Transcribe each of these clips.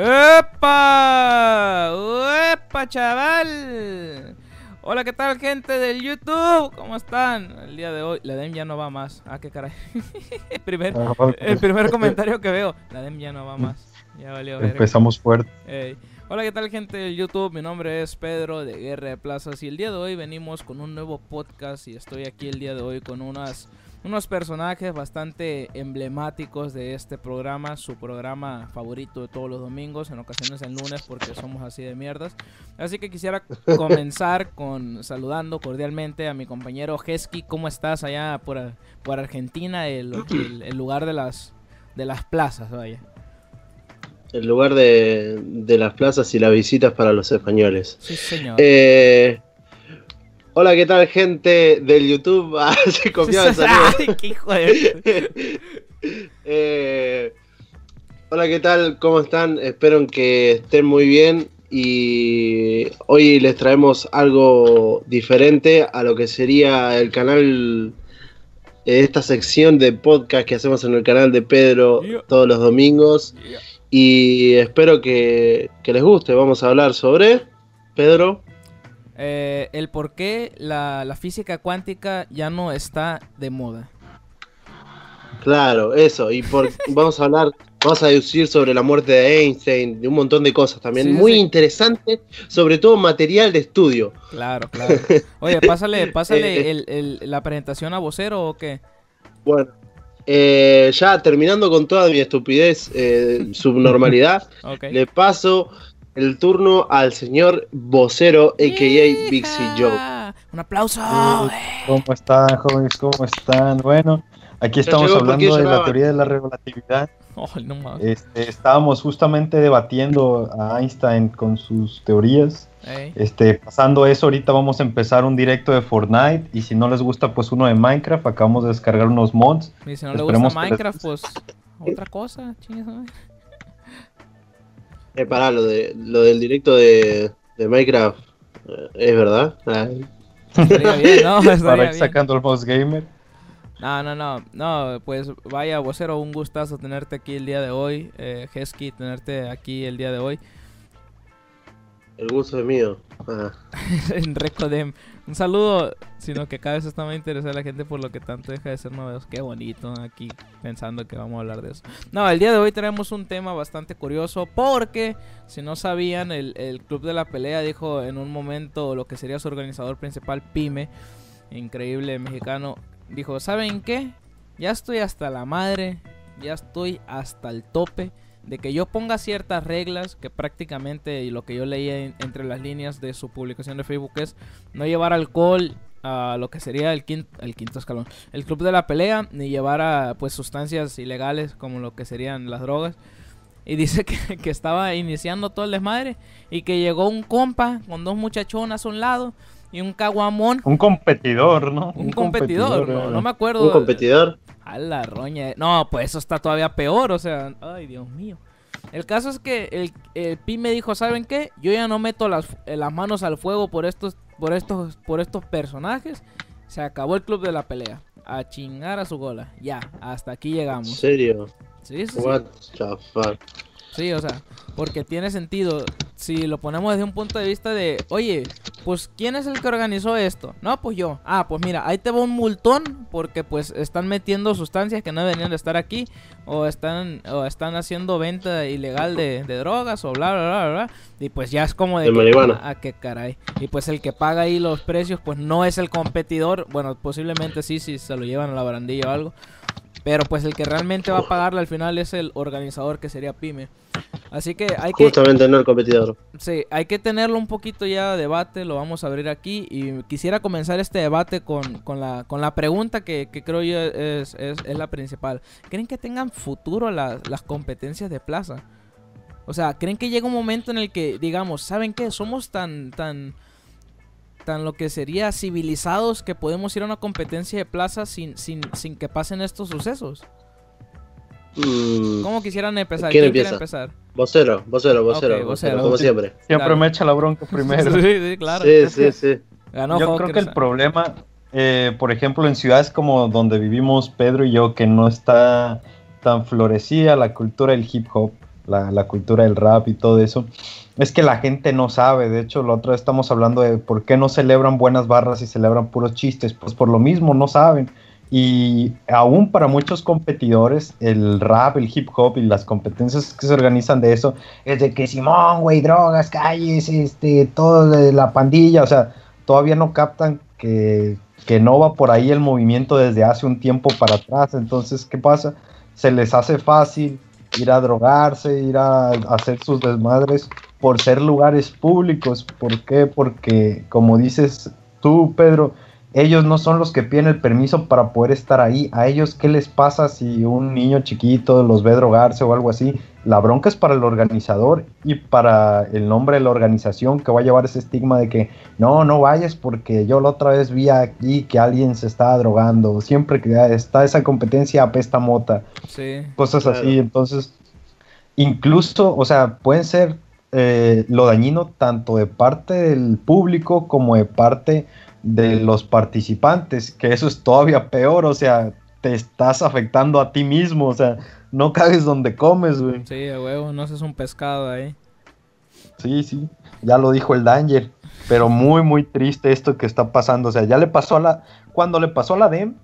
¡Epa! ¡Epa, chaval! Hola, ¿qué tal, gente del YouTube? ¿Cómo están? El día de hoy, la DEM ya no va más. Ah, qué caray. el, primer, el primer comentario que veo, la DEM ya no va más. Ya valió ver. Empezamos fuerte. Hola, ¿qué tal, gente del YouTube? Mi nombre es Pedro de Guerra de Plazas y el día de hoy venimos con un nuevo podcast y estoy aquí el día de hoy con unas unos personajes bastante emblemáticos de este programa, su programa favorito de todos los domingos, en ocasiones el lunes porque somos así de mierdas. Así que quisiera comenzar con saludando cordialmente a mi compañero Hesky, ¿cómo estás allá por, por Argentina, el, lugar de las, de las plazas, vaya? El lugar de, de, las plazas y las visitas para los españoles. Sí, señor. Eh, Hola, ¿qué tal, gente del YouTube? Ah, se copió el saludo. qué hijo de... eh, hola, ¿qué tal? ¿Cómo están? Espero que estén muy bien. Y hoy les traemos algo diferente a lo que sería el canal, eh, esta sección de podcast que hacemos en el canal de Pedro todos los domingos. Y espero que, que les guste. Vamos a hablar sobre, Pedro. Eh, el por qué la, física cuántica ya no está de moda. Claro, eso. Y por, vamos a hablar, vamos a deducir sobre la muerte de Einstein, de un montón de cosas también. Muy interesante, sobre todo material de estudio. Claro, claro. Oye, pásale, pásale eh, eh. la presentación a vocero o qué. Bueno, ya terminando con toda mi estupidez, subnormalidad, le paso el turno al señor vocero, a.k.a. Bixi Joe. Un aplauso. ¿Cómo están, jóvenes? ¿Cómo están? Bueno, aquí estamos hablando de la teoría de la relatividad. este, estábamos justamente debatiendo a Einstein con sus teorías. Este, pasando eso, ahorita vamos a empezar un directo de Fortnite. Y si no les gusta, pues uno de Minecraft. Acabamos de descargar unos mods. Y si no les gusta Minecraft, pues otra cosa, chingas. Eh, pará, lo, de, lo del directo de, de Minecraft, eh, ¿es verdad? Estaría bien, ¿no? Para ir sacando el boss gamer. No, no, no, no, pues vaya, vocero, un gustazo tenerte aquí el día de hoy, eh, Hesky, tenerte aquí el día de hoy. El gusto es mío. Ah. en Recodem. Un saludo, sino que cada vez está más interesada la gente por lo que tanto deja de ser novedoso. Qué bonito aquí pensando que vamos a hablar de eso. No, el día de hoy tenemos un tema bastante curioso porque, si no sabían, el, el Club de la Pelea dijo en un momento lo que sería su organizador principal, Pyme, increíble mexicano, dijo, ¿saben qué? Ya estoy hasta la madre, ya estoy hasta el tope de que yo ponga ciertas reglas que prácticamente y lo que yo leía entre las líneas de su publicación de Facebook es no llevar alcohol a lo que sería el quinto, el quinto escalón, el club de la pelea, ni llevar a pues sustancias ilegales como lo que serían las drogas. Y dice que, que estaba iniciando todo el desmadre y que llegó un compa con dos muchachonas a un lado y un caguamón. Un competidor, ¿no? Un, competidor, no, no, me acuerdo. Un competidor. A la roña. No, pues eso está todavía peor, o sea, ay Dios mío. El caso es que el, el Pi me dijo, ¿saben qué? Yo ya no meto las, las manos al fuego por estos, por estos, por estos personajes. Se acabó el club de la pelea. A chingar a su gola. Ya, hasta aquí llegamos. ¿En serio? Sí, sí. What the fuck? Sí, o sea, porque tiene sentido. Si lo ponemos desde un punto de vista de, oye, pues ¿quién es el que organizó esto? No, pues yo. Ah, pues mira, ahí te va un multón porque pues están metiendo sustancias que no deberían de estar aquí o están o están haciendo venta ilegal de, drogas o bla, bla, bla, bla. Y pues ya es como de... de que, ah, qué caray. Y pues el que paga ahí los precios pues no es el competidor. Bueno, posiblemente sí, si se lo llevan a la barandilla o algo. Pero pues el que realmente va a pagarle al final es el organizador que sería Pyme. Así que hay que... Justamente no el competidor. Sí, hay que tenerlo un poquito ya de debate, lo vamos a abrir aquí. Y quisiera comenzar este debate con, con, la, con la pregunta que, creo yo es, es, es, la principal. ¿Creen que tengan futuro las competencias de plaza? O sea, ¿creen que llega un momento en el que, digamos, ¿saben qué? Somos tan, tan tan lo que sería civilizados que podemos ir a una competencia de plaza sin, sin, sin que pasen estos sucesos. Mm. ¿Cómo quisieran empezar? ¿Quién, empieza? empezar? Vocero, vocero, vocero, como siempre. Siempre me echa la bronca primero. sí, sí, claro. Sí, sí, sí. yo creo que el problema, eh, por ejemplo, en ciudades como donde vivimos Pedro y yo, que no está tan florecida la cultura del hip hop, la, la, cultura del rap y todo eso, es que la gente no sabe. De hecho, la otra vez estamos hablando de por qué no celebran buenas barras y celebran puros chistes. Pues por lo mismo, no saben. Y aún para muchos competidores, el rap, el hip hop y las competencias que se organizan de eso, es de que Simón, güey, drogas, calles, este, todo de la pandilla, o sea, todavía no captan que, que no va por ahí el movimiento desde hace un tiempo para atrás. Entonces, ¿qué pasa? Se les hace fácil ir a drogarse, ir a hacer sus desmadres por ser lugares públicos. ¿Por qué? Porque, como dices tú, Pedro, ellos no son los que piden el permiso para poder estar ahí. A ellos, ¿qué les pasa si un niño chiquito los ve drogarse o algo así? La bronca es para el organizador y para el nombre de la organización que va a llevar ese estigma de que no, no vayas porque yo la otra vez vi aquí que alguien se estaba drogando. Siempre que está esa competencia apesta mota. Sí, cosas así. Entonces, incluso, o sea, pueden ser eh, lo dañino tanto de parte del público como de parte de los participantes, que eso es todavía peor, o sea, te estás afectando a ti mismo, o sea, no cagues donde comes, güey. Sí, a huevo, no haces un pescado ahí. Sí, sí, ya lo dijo el Danger, pero muy, muy triste esto que está pasando, o sea, ya le pasó a la, cuando le pasó a la DEM,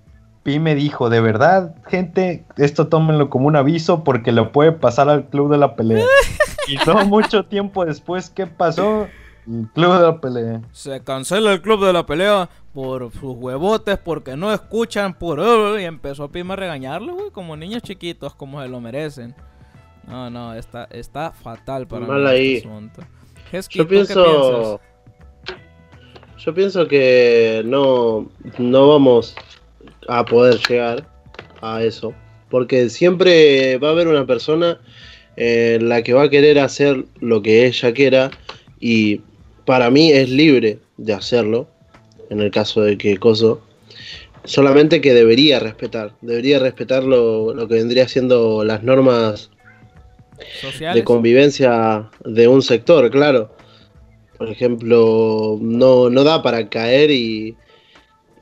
Pi me dijo, de verdad, gente, esto tómenlo como un aviso porque le puede pasar al club de la pelea. y no mucho tiempo después, ¿qué pasó? El club de la pelea. Se cancela el club de la pelea por sus huevotes, porque no escuchan, por... Y empezó a Pima a regañarlo, güey, como niños chiquitos, como se lo merecen. No, no, está, está fatal para Mal ahí. Este yo pienso... Yo pienso que no, no vamos a poder llegar a eso. Porque siempre va a haber una persona en la que va a querer hacer lo que ella quiera y para mí es libre de hacerlo, en el caso de que Coso, solamente que debería respetar, debería respetar lo, que vendría siendo las normas de convivencia de un sector, claro. Por ejemplo, no, no da para caer y,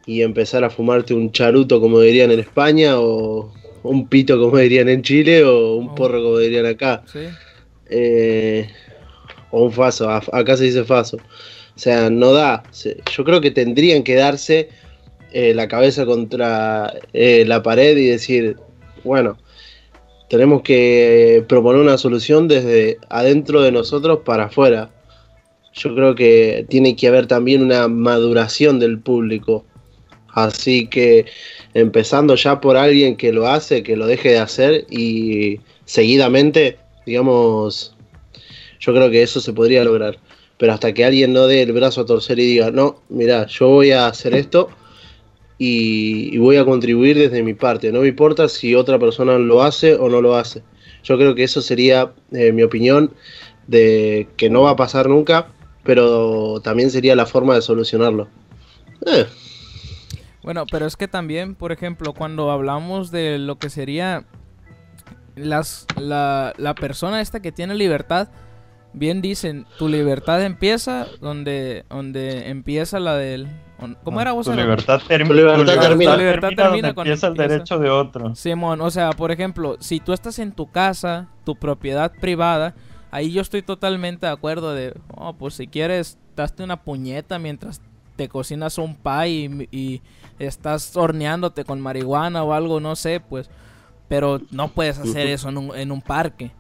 y empezar a fumarte un charuto como dirían en España o un pito como dirían en Chile o un oh. porro como dirían acá. ¿Sí? Eh, o un faso, acá se dice faso. O sea, no da. Yo creo que tendrían que darse eh, la cabeza contra eh, la pared y decir, bueno, tenemos que proponer una solución desde adentro de nosotros para afuera. Yo creo que tiene que haber también una maduración del público. Así que empezando ya por alguien que lo hace, que lo deje de hacer y seguidamente, digamos, yo creo que eso se podría lograr. Pero hasta que alguien no dé el brazo a torcer y diga, no, mira, yo voy a hacer esto y, voy a contribuir desde mi parte. No me importa si otra persona lo hace o no lo hace. Yo creo que eso sería eh, mi opinión de que no va a pasar nunca, pero también sería la forma de solucionarlo. Eh. Bueno, pero es que también, por ejemplo, cuando hablamos de lo que sería las, la, la persona esta que tiene libertad, bien dicen, tu libertad empieza donde, donde empieza la del... ¿Cómo era vos? Tu libertad, termina, tu libertad termina, cuando empieza el derecho de otro. Simón, o sea, por ejemplo, si tú estás en tu casa, tu propiedad privada, ahí yo estoy totalmente de acuerdo de, oh, pues si quieres, daste una puñeta mientras te cocinas un pie y, estás horneándote con marihuana o algo, no sé, pues, pero no puedes hacer eso en un, en un parque.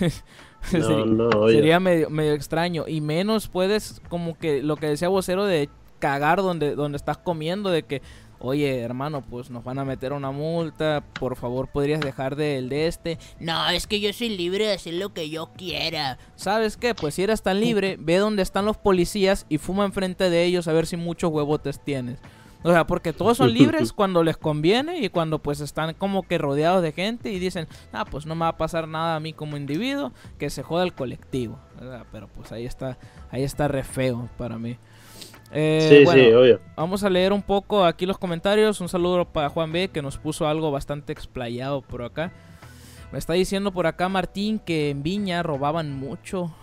sería, medio, medio extraño. Y menos puedes, como que lo que decía vocero de cagar donde, donde estás comiendo, de que, oye, hermano, pues nos van a meter una multa, por favor podrías dejar del de, este. No, es que yo soy libre de hacer lo que yo quiera. ¿Sabes qué? Pues si eres tan libre, ve donde están los policías y fuma enfrente de ellos a ver si muchos huevotes tienes. O sea, porque todos son libres cuando les conviene y cuando pues están como que rodeados de gente y dicen, ah, pues no me va a pasar nada a mí como individuo, que se joda el colectivo. Pero pues ahí está, ahí está re feo para mí. Eh, sí, sí, obvio. Vamos a leer un poco aquí los comentarios. Un saludo para Juan B, que nos puso algo bastante explayado por acá. Me está diciendo por acá Martín que en Viña robaban mucho.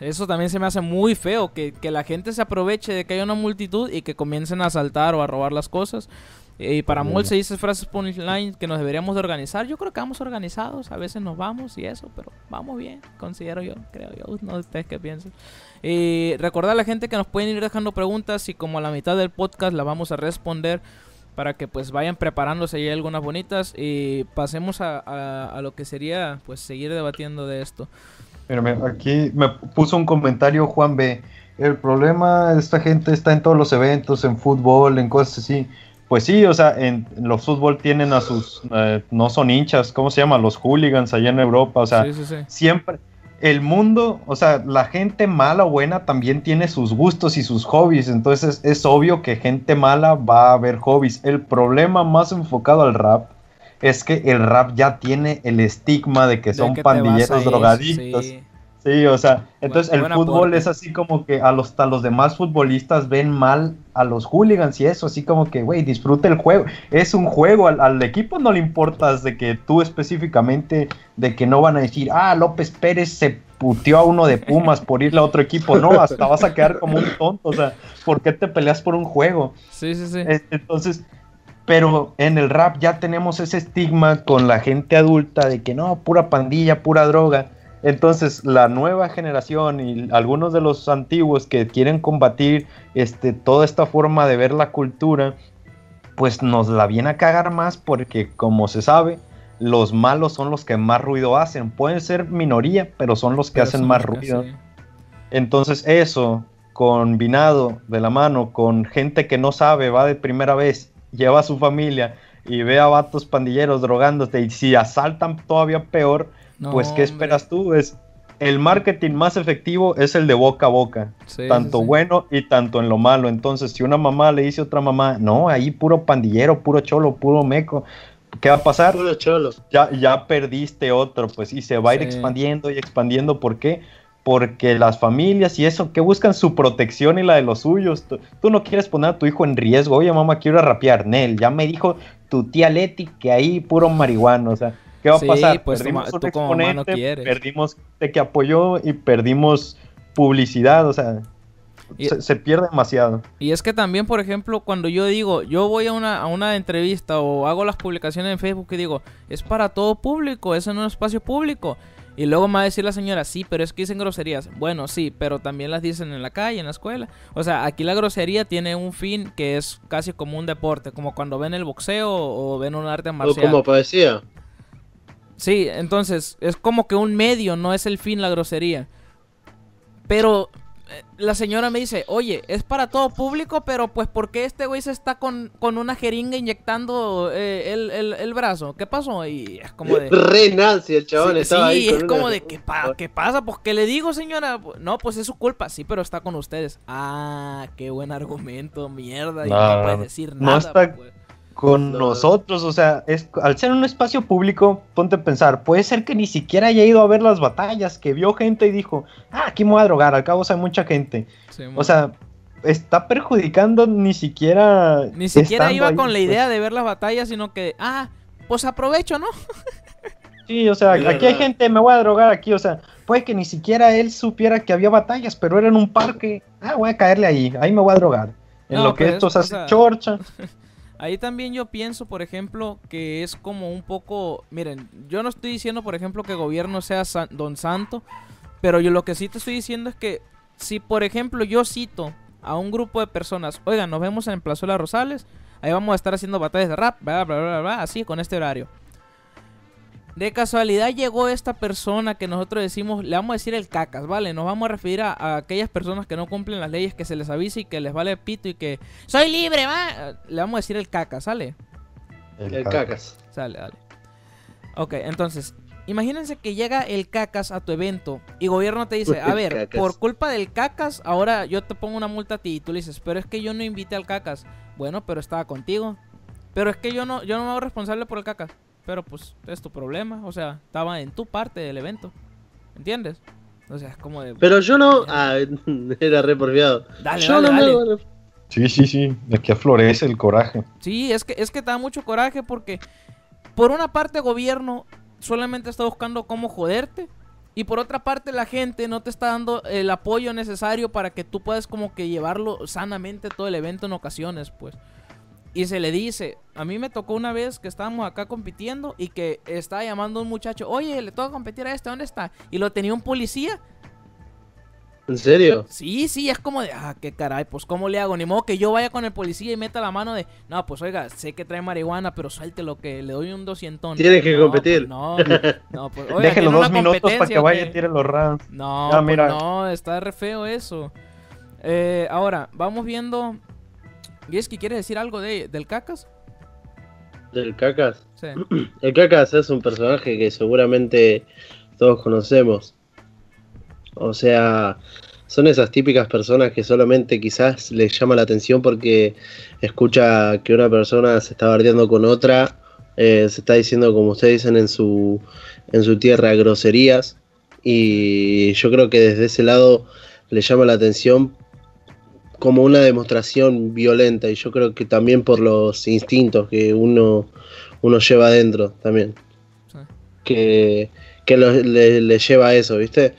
Eso también se me hace muy feo, que, la gente se aproveche de que haya una multitud y que comiencen a asaltar o a robar las cosas. Y para Mol se dice frases punchline que nos deberíamos de organizar. Yo creo que vamos organizados. A veces nos vamos y eso, pero vamos bien, considero yo, creo yo. No sé ustedes qué piensan. Y recordar a la gente que nos pueden ir dejando preguntas y como a la mitad del podcast la vamos a responder para que pues vayan preparándose y algunas bonitas y pasemos a, a, lo que sería pues seguir debatiendo de esto. Aquí me puso un comentario Juan B. El problema de esta gente está en todos los eventos, en fútbol, en cosas así. Pues sí, o sea, en, los fútbol tienen a sus, eh, no son hinchas, ¿cómo se llama? Los hooligans allá en Europa, o sea, siempre, el mundo, o sea, la gente mala o buena también tiene sus gustos y sus hobbies, entonces es obvio que gente mala va a haber hobbies. El problema más enfocado al rap es que el rap ya tiene el estigma de que son pandilleros drogadictos. Sí, o sea, entonces el fútbol es así como que a los, a los demás futbolistas ven mal a los hooligans y eso, así como que, güey, disfruta el juego. Es un juego, al, equipo no le importas de que tú específicamente, de que no van a decir, ah, López Pérez se puteó a uno de Pumas por irle a otro equipo. No, hasta vas a quedar como un tonto, o sea, ¿por qué te peleas por un juego? Sí, sí, sí. Entonces, pero en el rap ya tenemos ese estigma con la gente adulta de que no, pura pandilla, pura droga. Entonces, la nueva generación y algunos de los antiguos que quieren combatir este, toda esta forma de ver la cultura, pues nos la viene a cagar más porque, como se sabe, los malos son los que más ruido hacen. Pueden ser minoría, pero son los que hacen más ruido. Entonces, eso combinado de la mano con gente que no sabe, va de primera vez, lleva a su familia y ve a vatos pandilleros drogándose y si asaltan todavía peor, pues, ¿qué esperas tú? Es el marketing más efectivo es el de boca a boca, tanto bueno y tanto en lo malo. Entonces, si una mamá le dice a otra mamá, no, ahí puro pandillero, puro cholo, puro meco, ¿qué va a pasar? Puro cholo. Ya, ya perdiste otro, pues, y se va a ir expandiendo y expandiendo. ¿Por qué? Porque las familias y eso, que buscan su protección y la de los suyos. Tú, no quieres poner a tu hijo en riesgo. Oye, mamá, quiero rapear. Nel, ya me dijo tu tía Leti que ahí puro marihuano. O sea, ¿Qué va a pasar? Pues perdimos un exponente, perdimos de que apoyó y perdimos publicidad, o sea, se, pierde demasiado. Y es que también, por ejemplo, cuando yo digo, yo voy a una, a una entrevista o hago las publicaciones en Facebook y digo, es para todo público, eso no es un espacio público. Y luego me va a decir la señora, sí, pero es que dicen groserías. Bueno, sí, pero también las dicen en la calle, en la escuela. O sea, aquí la grosería tiene un fin que es casi como un deporte, como cuando ven el boxeo o ven un arte marcial. O como poesía. Sí, entonces es como que un medio, no es el fin la grosería. Pero eh, la señora me dice, oye, es para todo público, pero pues ¿por qué este güey se está con, una jeringa inyectando eh, el, brazo? ¿Qué pasó? Y es como de... Re el chabón estaba sí, es como de, ¿qué, ¿qué pasa? Pues ¿qué le digo, señora? No, pues es su culpa, sí, pero está con ustedes. Ah, qué buen argumento, mierda. y no, puedes decir nada. Pues con nosotros, o sea, es, al ser un espacio público, ponte a pensar, puede ser que ni siquiera haya ido a ver las batallas, que vio gente y dijo, ah, aquí me voy a drogar, al cabo hay mucha gente. o sea, está perjudicando ni siquiera... Ni siquiera iba con la pues. idea de ver las batallas, sino que, ah, pues aprovecho, ¿no? sí, o sea, aquí hay gente, me voy a drogar aquí, o sea, puede que ni siquiera él supiera que había batallas, pero era en un parque, ah, voy a caerle ahí, ahí me voy a drogar. En lo que esto se hace chorcha. Ahí también yo pienso, por ejemplo, que es como un poco, miren, yo no estoy diciendo, por ejemplo, que el gobierno sea don santo, pero yo lo que sí te estoy diciendo es que si, por ejemplo, yo cito a un grupo de personas, oigan, nos vemos en Plazuela Rosales, ahí vamos a estar haciendo batallas de rap, bla, bla, bla, bla, así, con este horario. De casualidad llegó esta persona que nosotros decimos, le vamos a decir el cacas, ¿vale? Nos vamos a referir a, aquellas personas que no cumplen las leyes, que se les avisa y que les vale pito y que soy libre, va. Le vamos a decir el cacas, ¿sale? El, cacas. Sale, dale. Ok, entonces, imagínense que llega el cacas a tu evento y gobierno te dice, a ver, por culpa del cacas, ahora yo te pongo una multa a ti y tú le dices, pero es que yo no invité al cacas. Bueno, pero estaba contigo. Pero es que yo no, yo no me hago responsable por el cacas. Pero pues es tu problema, o sea, estaba en tu parte del evento. ¿Entiendes? O sea, es como de... Pero yo no... Ah, era re porfiado. Dale, yo no Sí, sí, sí, de que florece el coraje. Sí, es que, es que te da mucho coraje porque por una parte gobierno solamente está buscando cómo joderte y por otra parte la gente no te está dando el apoyo necesario para que tú puedas como que llevarlo sanamente todo el evento en ocasiones, pues. Y se le dice, a mí me tocó una vez que estábamos acá compitiendo y que estaba llamando a un muchacho, oye, le toca competir a este, ¿dónde está? Y lo tenía un policía. ¿En serio? Sí, sí, es como de, ah, qué caray, pues ¿cómo le hago? Ni modo que yo vaya con el policía y meta la mano de, no, pues oiga, sé que trae marihuana, pero suelte lo que le doy un doscientón. Tiene que competir. Pues, no, no, pues, oiga, Déjelo dos minutos para que vaya y tire los rounds. No, pues, mira. no, está re feo eso. Eh, ahora, vamos viendo. ¿Y es que quiere decir algo de, del Cacas? ¿Del Cacas? Sí. El Cacas es un personaje que seguramente todos conocemos. O sea, son esas típicas personas que solamente quizás les llama la atención porque escucha que una persona se está bardeando con otra, eh, se está diciendo, como ustedes dicen en su, en su tierra, groserías. Y yo creo que desde ese lado le llama la atención como una demostración violenta y yo creo que también por los instintos que uno, uno lleva adentro también. Que, que le, lleva a eso, ¿viste?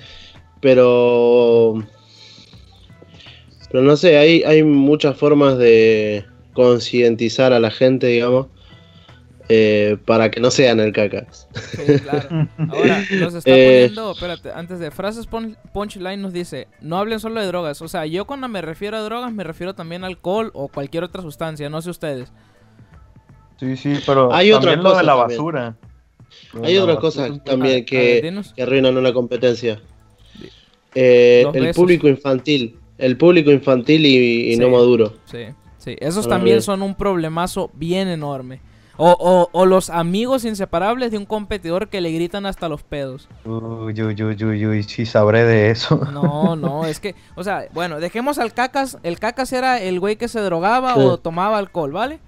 Pero... Pero no sé, hay, hay muchas formas de concientizar a la gente, digamos, eh, para que no sean el cacas. Sí, claro. Ahora, nos está eh, poniendo, espérate, antes de frases punchline nos dice, no hablen solo de drogas. O sea, yo cuando me refiero a drogas me refiero también a alcohol o cualquier otra sustancia, no sé ustedes. Sí, sí, pero hay también lo de la basura. Hay otras cosas también que, arruinan una competencia. Eh, el público infantil. El público infantil y, no maduro. Sí, sí. Esos también son un problemazo bien enorme. O, o, los amigos inseparables de un competidor que le gritan hasta los pedos. Uy, uy, uy, uy, uy, sí sabré de eso. No, no, es que, o sea, bueno, dejemos al cacas. El cacas era el güey que se drogaba o tomaba alcohol, ¿vale?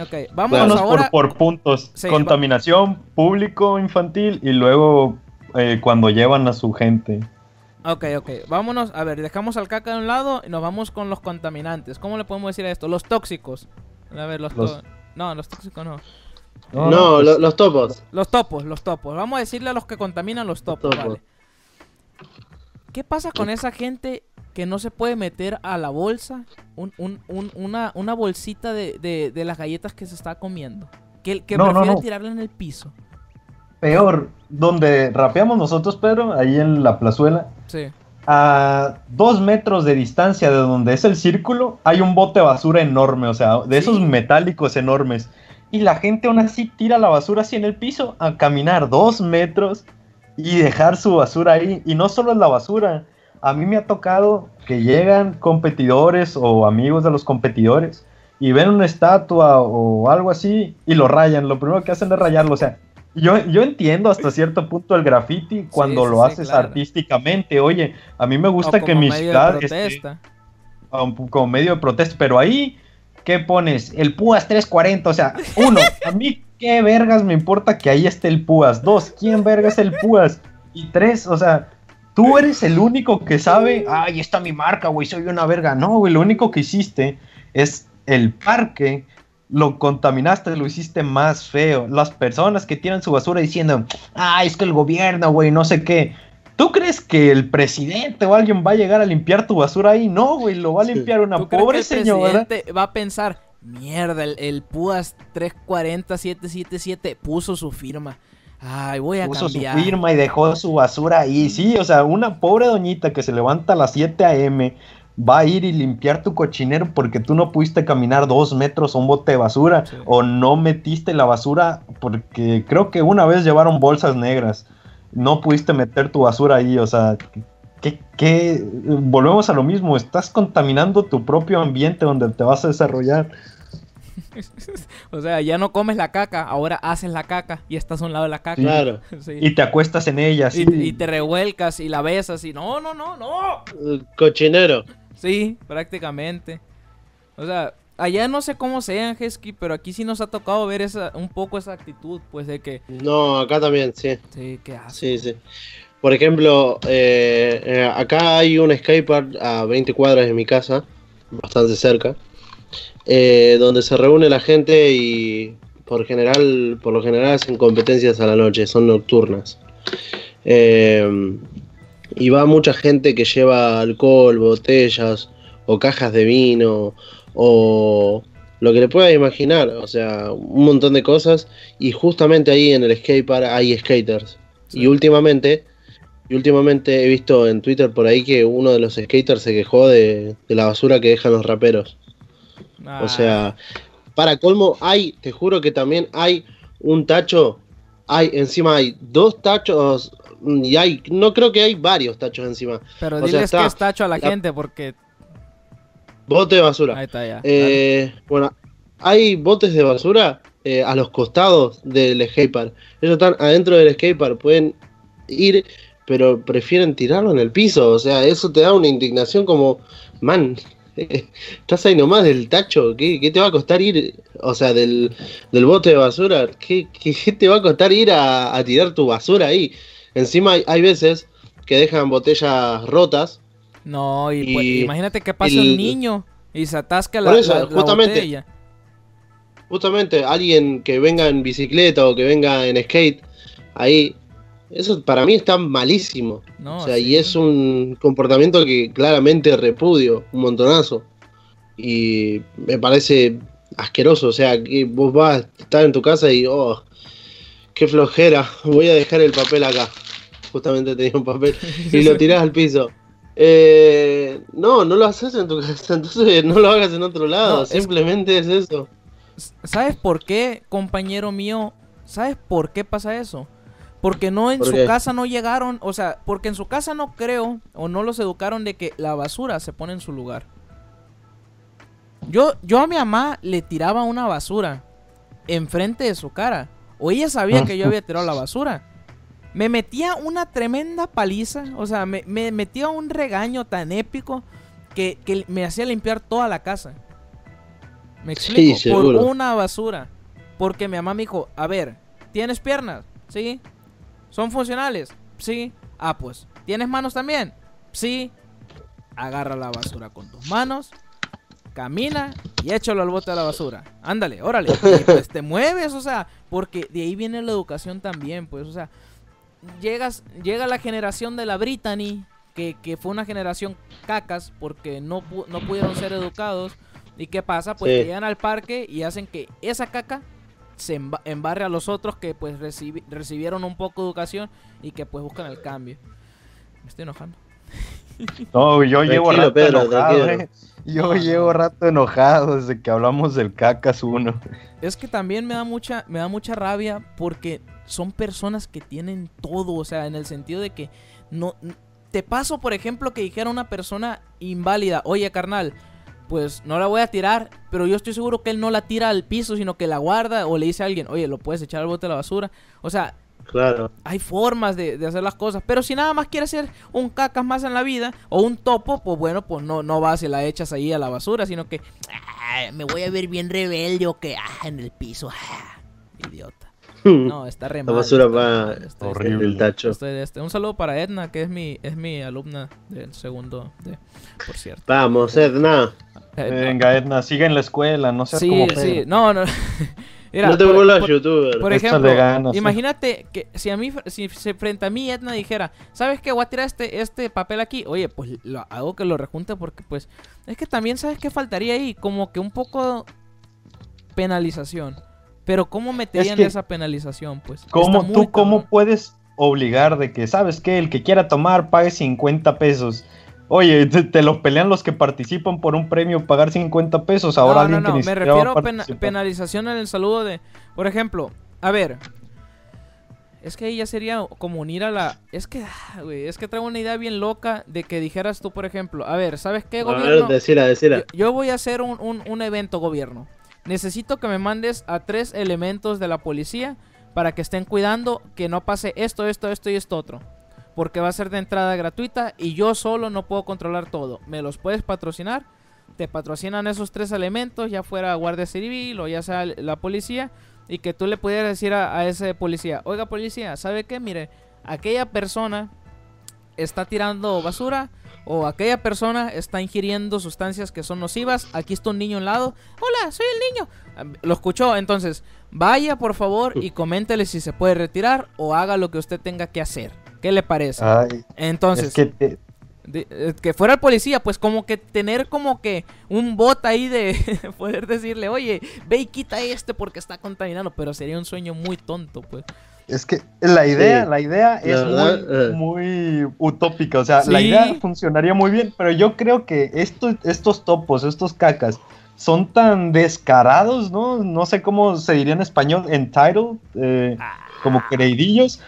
Ok, vamos ahora. Por, por puntos. Contaminación, público infantil y luego eh, cuando llevan a su gente. Ok, ok. Vámonos. A ver, dejamos al caca de un lado y nos vamos con los contaminantes. ¿Cómo le podemos decir a esto? Los tóxicos. A ver, los, No, los tóxicos no. No, pues los topos. Los topos, los topos. Vamos a decirle a los que contaminan los topos, vale. ¿Qué pasa con esa gente que no se puede meter a la bolsa una, una, bolsita de, las galletas que se está comiendo? Que, que prefiere tirarla en el piso. Peor, donde rapeamos nosotros, Pedro, ahí en la plazuela. Sí. A dos metros de distancia de donde es el círculo, hay un bote de basura enorme, o sea, de esos metálicos enormes. Y la gente aún así tira la basura así en el piso, a caminar dos metros y dejar su basura ahí. Y no solo es la basura, a mí me ha tocado que llegan competidores o amigos de los competidores y ven una estatua o algo así y lo rayan. Lo primero que hacen es rayarlo, o sea, yo, yo entiendo hasta cierto punto el graffiti cuando lo haces artísticamente. Oye, a mí me gusta que mi ciudad como medio de protesta, pero ahí, ¿qué pones? El Púas 340, o sea, uno, a mí qué vergas me importa que ahí esté el Púas. Dos, ¿quién vergas es el Púas? Y tres, o sea, tú eres el único que sabe, ay, está mi marca, güey, soy una verga. No, güey, lo único que hiciste es el parque lo contaminaste, lo hiciste más feo. Las personas que tiran su basura diciendo, ah, es que el gobierno, güey, no sé qué. ¿Tú crees que el presidente o alguien va a llegar a limpiar tu basura ahí? No, güey, lo va a limpiar una pobre señora. El va a pensar, mierda, el, el PUAS 340777 puso su firma. Ay, voy a Puso su firma y dejó su basura ahí. Sí, o sea, una pobre doñita que se levanta a las 7 a.m., va a ir y limpiar tu cochinero porque tú no pudiste caminar dos metros a un bote de basura o no metiste la basura porque creo que una vez llevaron bolsas negras. No pudiste meter tu basura ahí, o sea, ¿qué, volvemos a lo mismo, estás contaminando tu propio ambiente donde te vas a desarrollar. o sea, ya no comes la caca, ahora haces la caca y estás a un lado de la caca. Claro. Y te acuestas en ella, y, te revuelcas y la besas y no, no, no, no. Cochinero. Sí, prácticamente. O sea, allá no sé cómo sean, Hesky, pero aquí sí nos ha tocado ver esa, un poco esa actitud, pues de que... No, acá también, sí. Sí, ¿qué hace? Sí, sí. Por ejemplo, eh, eh, acá hay un skatepark a 20 cuadras de mi casa, bastante cerca, eh, donde se reúne la gente y por general, por lo general hacen competencias a la noche, son nocturnas. Y va mucha gente que lleva alcohol, botellas o cajas de vino o, lo que le puedas imaginar, o sea, un montón de cosas. Y justamente ahí en el skatepark hay skaters. Y últimamente, y últimamente he visto en Twitter por ahí que uno de los skaters se quejó de, la basura que dejan los raperos. O sea, ah. para colmo hay, te juro que también hay un tacho, hay encima hay dos tachos y hay, no creo que hay varios tachos encima. Pero diles que es tacho a la, gente porque... Bote de basura. Ahí está ya. Eh, bueno, hay botes de basura eh, a los costados del skatepark. Ellos están adentro del skatepark, pueden ir, pero prefieren tirarlo en el piso. O sea, eso te da una indignación como, man, estás ahí nomás del tacho, ¿qué, te va a costar ir? O sea, del, bote de basura, ¿qué, te va a costar ir a, tirar tu basura ahí? Encima hay, veces que dejan botellas rotas. No, y, pues, imagínate que pasa un niño y se atasca la, botella. Justamente, alguien que venga en bicicleta o que venga en skate, ahí eso para mí está malísimo. o sea, y es un comportamiento que claramente repudio un montonazo. Y me parece asqueroso. O sea, que vos vas a estar en tu casa y, oh, qué flojera, voy a dejar el papel acá. Justamente tenía un papel y lo tirás al piso. Eh, no, no lo haces en tu casa, entonces no lo hagas en otro lado. Simplemente es eso. ¿Sabes por qué, compañero mío? ¿Sabes por qué pasa eso? Porque no en su casa no llegaron, o sea, porque en su casa no creo o no los educaron de que la basura se pone en su lugar. Yo, yo a mi mamá le tiraba una basura enfrente de su cara. O ella sabía que yo había tirado la basura. Me metía una tremenda paliza. O sea, me, metía un regaño tan épico que, me hacía limpiar toda la casa. Me explico. por una basura. Porque mi mamá me dijo, a ver, ¿tienes piernas? Sí. ¿Son funcionales? Sí. Ah, pues. ¿Tienes manos también? Sí. Agarra la basura con tus manos. Camina y échalo al bote de la basura. Ándale, órale. Y pues te mueves, o sea, porque de ahí viene la educación también, pues, o sea, llegas, llega la generación de la Brittany, que, que fue una generación cacas porque no, no pudieron ser educados. ¿Y qué pasa? Pues llegan al parque y hacen que esa caca se embarre a los otros que pues recibieron un poco de educación y que pues buscan el cambio. Me estoy enojando. No, yo llevo rato enojado, eh. Yo llevo rato enojado desde que hablamos del cacas uno. Es que también me da mucha, me da mucha rabia porque son personas que tienen todo, o sea, en el sentido de que no te paso, por ejemplo, que dijera una persona inválida, oye carnal, pues no la voy a tirar, pero yo estoy seguro que él no la tira al piso, sino que la guarda o le dice a alguien, oye, lo puedes echar al bote de la basura. O sea, claro. hay formas de, hacer las cosas, pero si nada más quieres ser un cacas más en la vida o un topo, pues bueno, pues no, no vas y la echas ahí a la basura, sino que ah, me voy a ver bien rebelde o que ah, en el piso, ah, idiota. No, está re La basura va horrible el tacho. Este. Un saludo para Edna, que es mi, es mi alumna del segundo, de, por cierto. Vamos, Edna. Eh, Venga, Edna, sigue en la escuela, no seas sí, como Sí, no, no. no te vuelvas youtuber. Por ejemplo, imagínate que si a mí, si frente a mí Edna dijera, ¿sabes qué? Voy a tirar este, este papel aquí. Oye, pues lo, hago que lo rejunte porque, pues, es que también, ¿sabes qué faltaría ahí? Como que un poco penalización. Pero ¿cómo meterían esa penalización? Pues ¿cómo, ¿Tú cómo puedes obligar de que, sabes qué, el que quiera tomar pague 50 pesos? Oye, te, los pelean los que participan por un premio pagar 50 pesos. Ahora alguien que ni Me refiero a penalización en el saludo de, por ejemplo, a ver, es que ahí ya sería como unir a la. Es que, ah, güey, es que traigo una idea bien loca de que dijeras tú, por ejemplo, a ver, ¿sabes qué, gobierno? Yo, voy a hacer un, un evento, gobierno. Necesito que me mandes a tres elementos de la policía para que estén cuidando que no pase esto, esto, esto y esto otro. Porque va a ser de entrada gratuita y yo solo no puedo controlar todo. ¿Me los puedes patrocinar? Te patrocinan esos tres elementos, ya fuera Guardia Civil o ya sea la policía. Y que tú le pudieras decir a, a ese policía, oiga policía, ¿sabe qué? Mire, aquella persona está tirando basura o aquella persona está ingiriendo sustancias que son nocivas. Aquí está un niño al lado. Hola, soy el niño. Lo escuchó, entonces vaya por favor y coméntele si se puede retirar o haga lo que usted tenga que hacer. ¿Qué le parece? entonces, eh, que fuera el policía, pues como que tener como que un bot ahí de poder decirle, oye, ve y quita este porque está contaminando, pero sería un sueño muy tonto, pues. Es que la idea, la idea es eh. muy, utópica, o sea, la idea funcionaría muy bien, pero yo creo que estos, estos topos, estos cacas, son tan descarados, ¿no? No sé cómo se diría en español, entitled, eh, como ah. creidillos,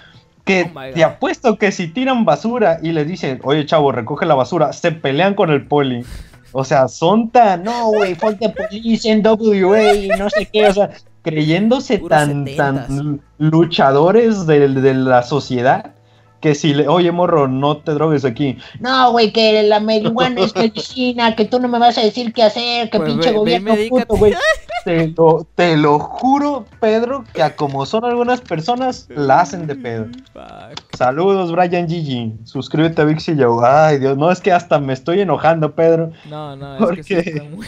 que oh te apuesto que si tiran basura y les dicen, oye chavo, recoge la basura, se pelean con el poli. O sea, son tan, no, güey, falta police en WA no sé qué, o sea, creyéndose tan, tan luchadores de, de la sociedad que si le, oye morro, no te drogues aquí. No, güey, que la marihuana es medicina, que tú no me vas a decir qué hacer, que pues pinche gobierno puto, güey. Te lo, te lo juro, Pedro, que a como son algunas personas, la hacen de pedo. Saludos, Brian Gigi. Suscríbete a Vixi Joe. Ay, Dios, no es que hasta me estoy enojando, Pedro. No, no, es porque que muy...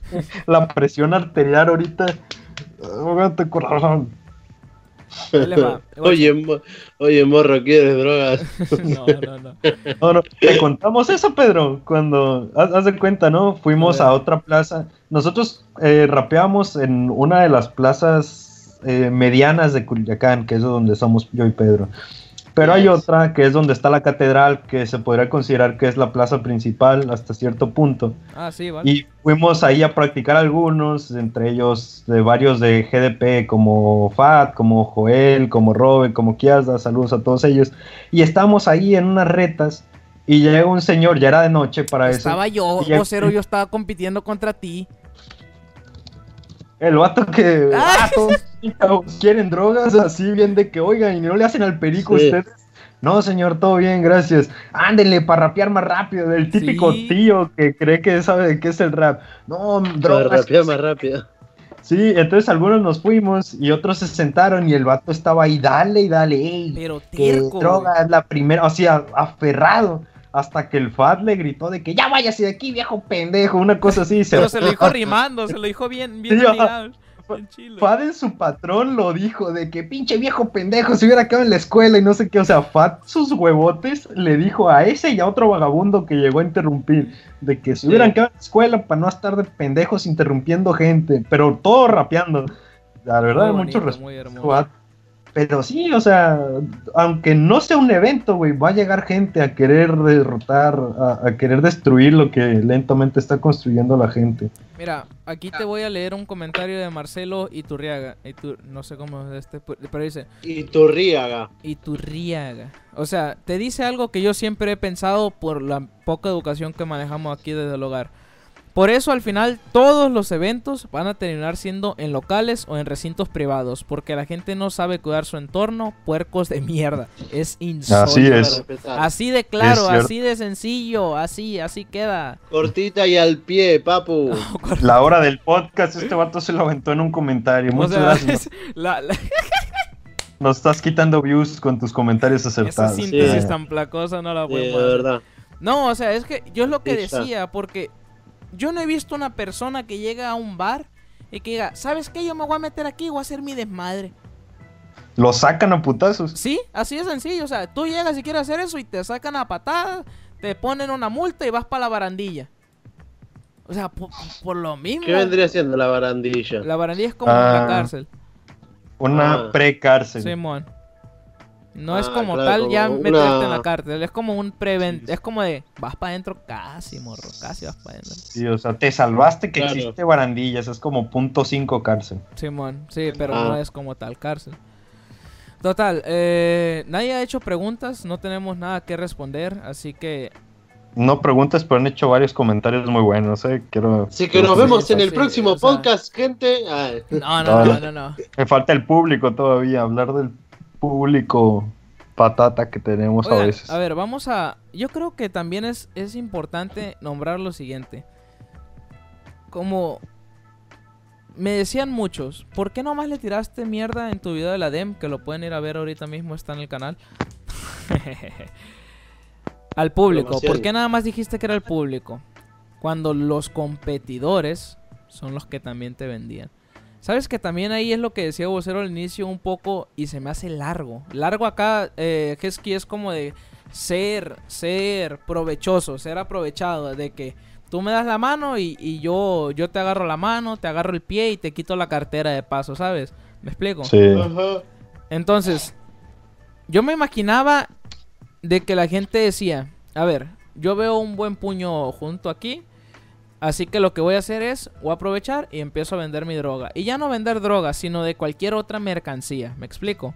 la presión arterial ahorita. Oh, corazón. oye, oye, morro, ¿quieres drogas? no, no, no. no, no. Te contamos eso, Pedro, cuando, haz, de cuenta, ¿no? Fuimos a, otra plaza. Nosotros eh, rapeamos en una de las plazas eh, medianas de Culiacán, que es donde somos yo y Pedro. Pero hay otra que es donde está la catedral, que se podría considerar que es la plaza principal hasta cierto punto. Ah, sí, vale. Y fuimos ahí a practicar algunos, entre ellos de varios de GDP, como Fat, como Joel, como Robin, como Kiasda, saludos a todos ellos. Y estábamos ahí en unas retas y llegó un señor, ya era de noche para eso. Estaba yo, vocero, yo estaba compitiendo contra ti. El vato que ah. quieren drogas así bien de que oigan y no le hacen al perico ustedes. No, señor, todo bien, gracias. Ándenle para rapear más rápido. El típico tío que cree que sabe de qué es el rap. No, drogas. Para rapear más rápido. Sí, entonces algunos nos fuimos y otros se sentaron y el vato estaba ahí, dale y dale. Ey, Pero que droga es la primera, o sea, aferrado hasta que el Fat le gritó de que ya váyase de aquí, viejo pendejo, una cosa así. Pero se, lo dijo rimando, se lo dijo bien, bien, Fad en su patrón lo dijo de que pinche viejo pendejo se hubiera quedado en la escuela y no sé qué. O sea, Fad sus huevotes le dijo a ese y a otro vagabundo que llegó a interrumpir de que se hubieran quedado en la escuela para no estar de pendejos interrumpiendo gente, pero todo rapeando. La verdad, mucho respeto. Pero sí, o sea, aunque no sea un evento, güey, va a llegar gente a querer derrotar, a, querer destruir lo que lentamente está construyendo la gente. Mira, aquí te voy a leer un comentario de Marcelo Iturriaga. no sé cómo es este, pero dice... Iturriaga. Iturriaga. O sea, te dice algo que yo siempre he pensado por la poca educación que manejamos aquí desde el hogar. Por eso al final todos los eventos van a terminar siendo en locales o en recintos privados, porque la gente no sabe cuidar su entorno, puercos de mierda. Es insólito. Así es. Así de claro, así de sencillo, así, así queda. Cortita y al pie, papu. la hora del podcast, este vato se lo aventó en un comentario. Muchas gracias. Nos estás quitando views con tus comentarios acertados. Esa síntesis tan placosa no la podemos verdad. No, o sea, es que yo es lo que decía, porque yo no he visto una persona que llega a un bar y que diga, ¿sabes qué? Yo me voy a meter aquí y voy a hacer mi desmadre. Lo sacan a putazos. Sí, así de sencillo. O sea, tú llegas y quieres hacer eso y te sacan a patadas, te ponen una multa y vas para la barandilla. O sea, por, lo mismo. ¿Qué vendría siendo la barandilla? La barandilla es como la ah. cárcel. Una ah. pre-cárcel. Simón. No es ah, como tal ya meterte en la cárcel, es como un prevent, es como de vas para adentro casi, morro, casi vas para adentro. Sí, o sea, te salvaste que existe barandillas, es como punto cinco cárcel. Simón, sí, pero no ah. es como tal cárcel. Total, eh, nadie ha hecho preguntas, no tenemos nada que responder, así que no preguntas, pero han hecho varios comentarios muy buenos, eh. Quiero. Sí, que nos vemos en el próximo podcast, gente. No, no, no, no, no, Me falta el público todavía, hablar del público patata que tenemos a veces. A ver, vamos a... Yo creo que también es, es importante nombrar lo siguiente. Como me decían muchos, ¿por qué nomás le tiraste mierda en tu video de la DEM? Que lo pueden ir a ver ahorita mismo, está en el canal. Al público, ¿por qué nada más dijiste que era el público? Cuando los competidores son los que también te vendían. Sabes que también ahí es lo que decía Vocero al inicio un poco y se me hace largo. Largo acá, eh, es como de ser, ser provechoso, ser aprovechado, de que tú me das la mano y, yo, yo te agarro la mano, te agarro el pie y te quito la cartera de paso, ¿sabes? ¿Me explico? Sí. Entonces, yo me imaginaba de que la gente decía, a ver, yo veo un buen puño junto aquí, así que lo que voy a hacer es, voy a aprovechar y empiezo a vender mi droga. Y ya no vender droga, sino de cualquier otra mercancía, ¿me explico?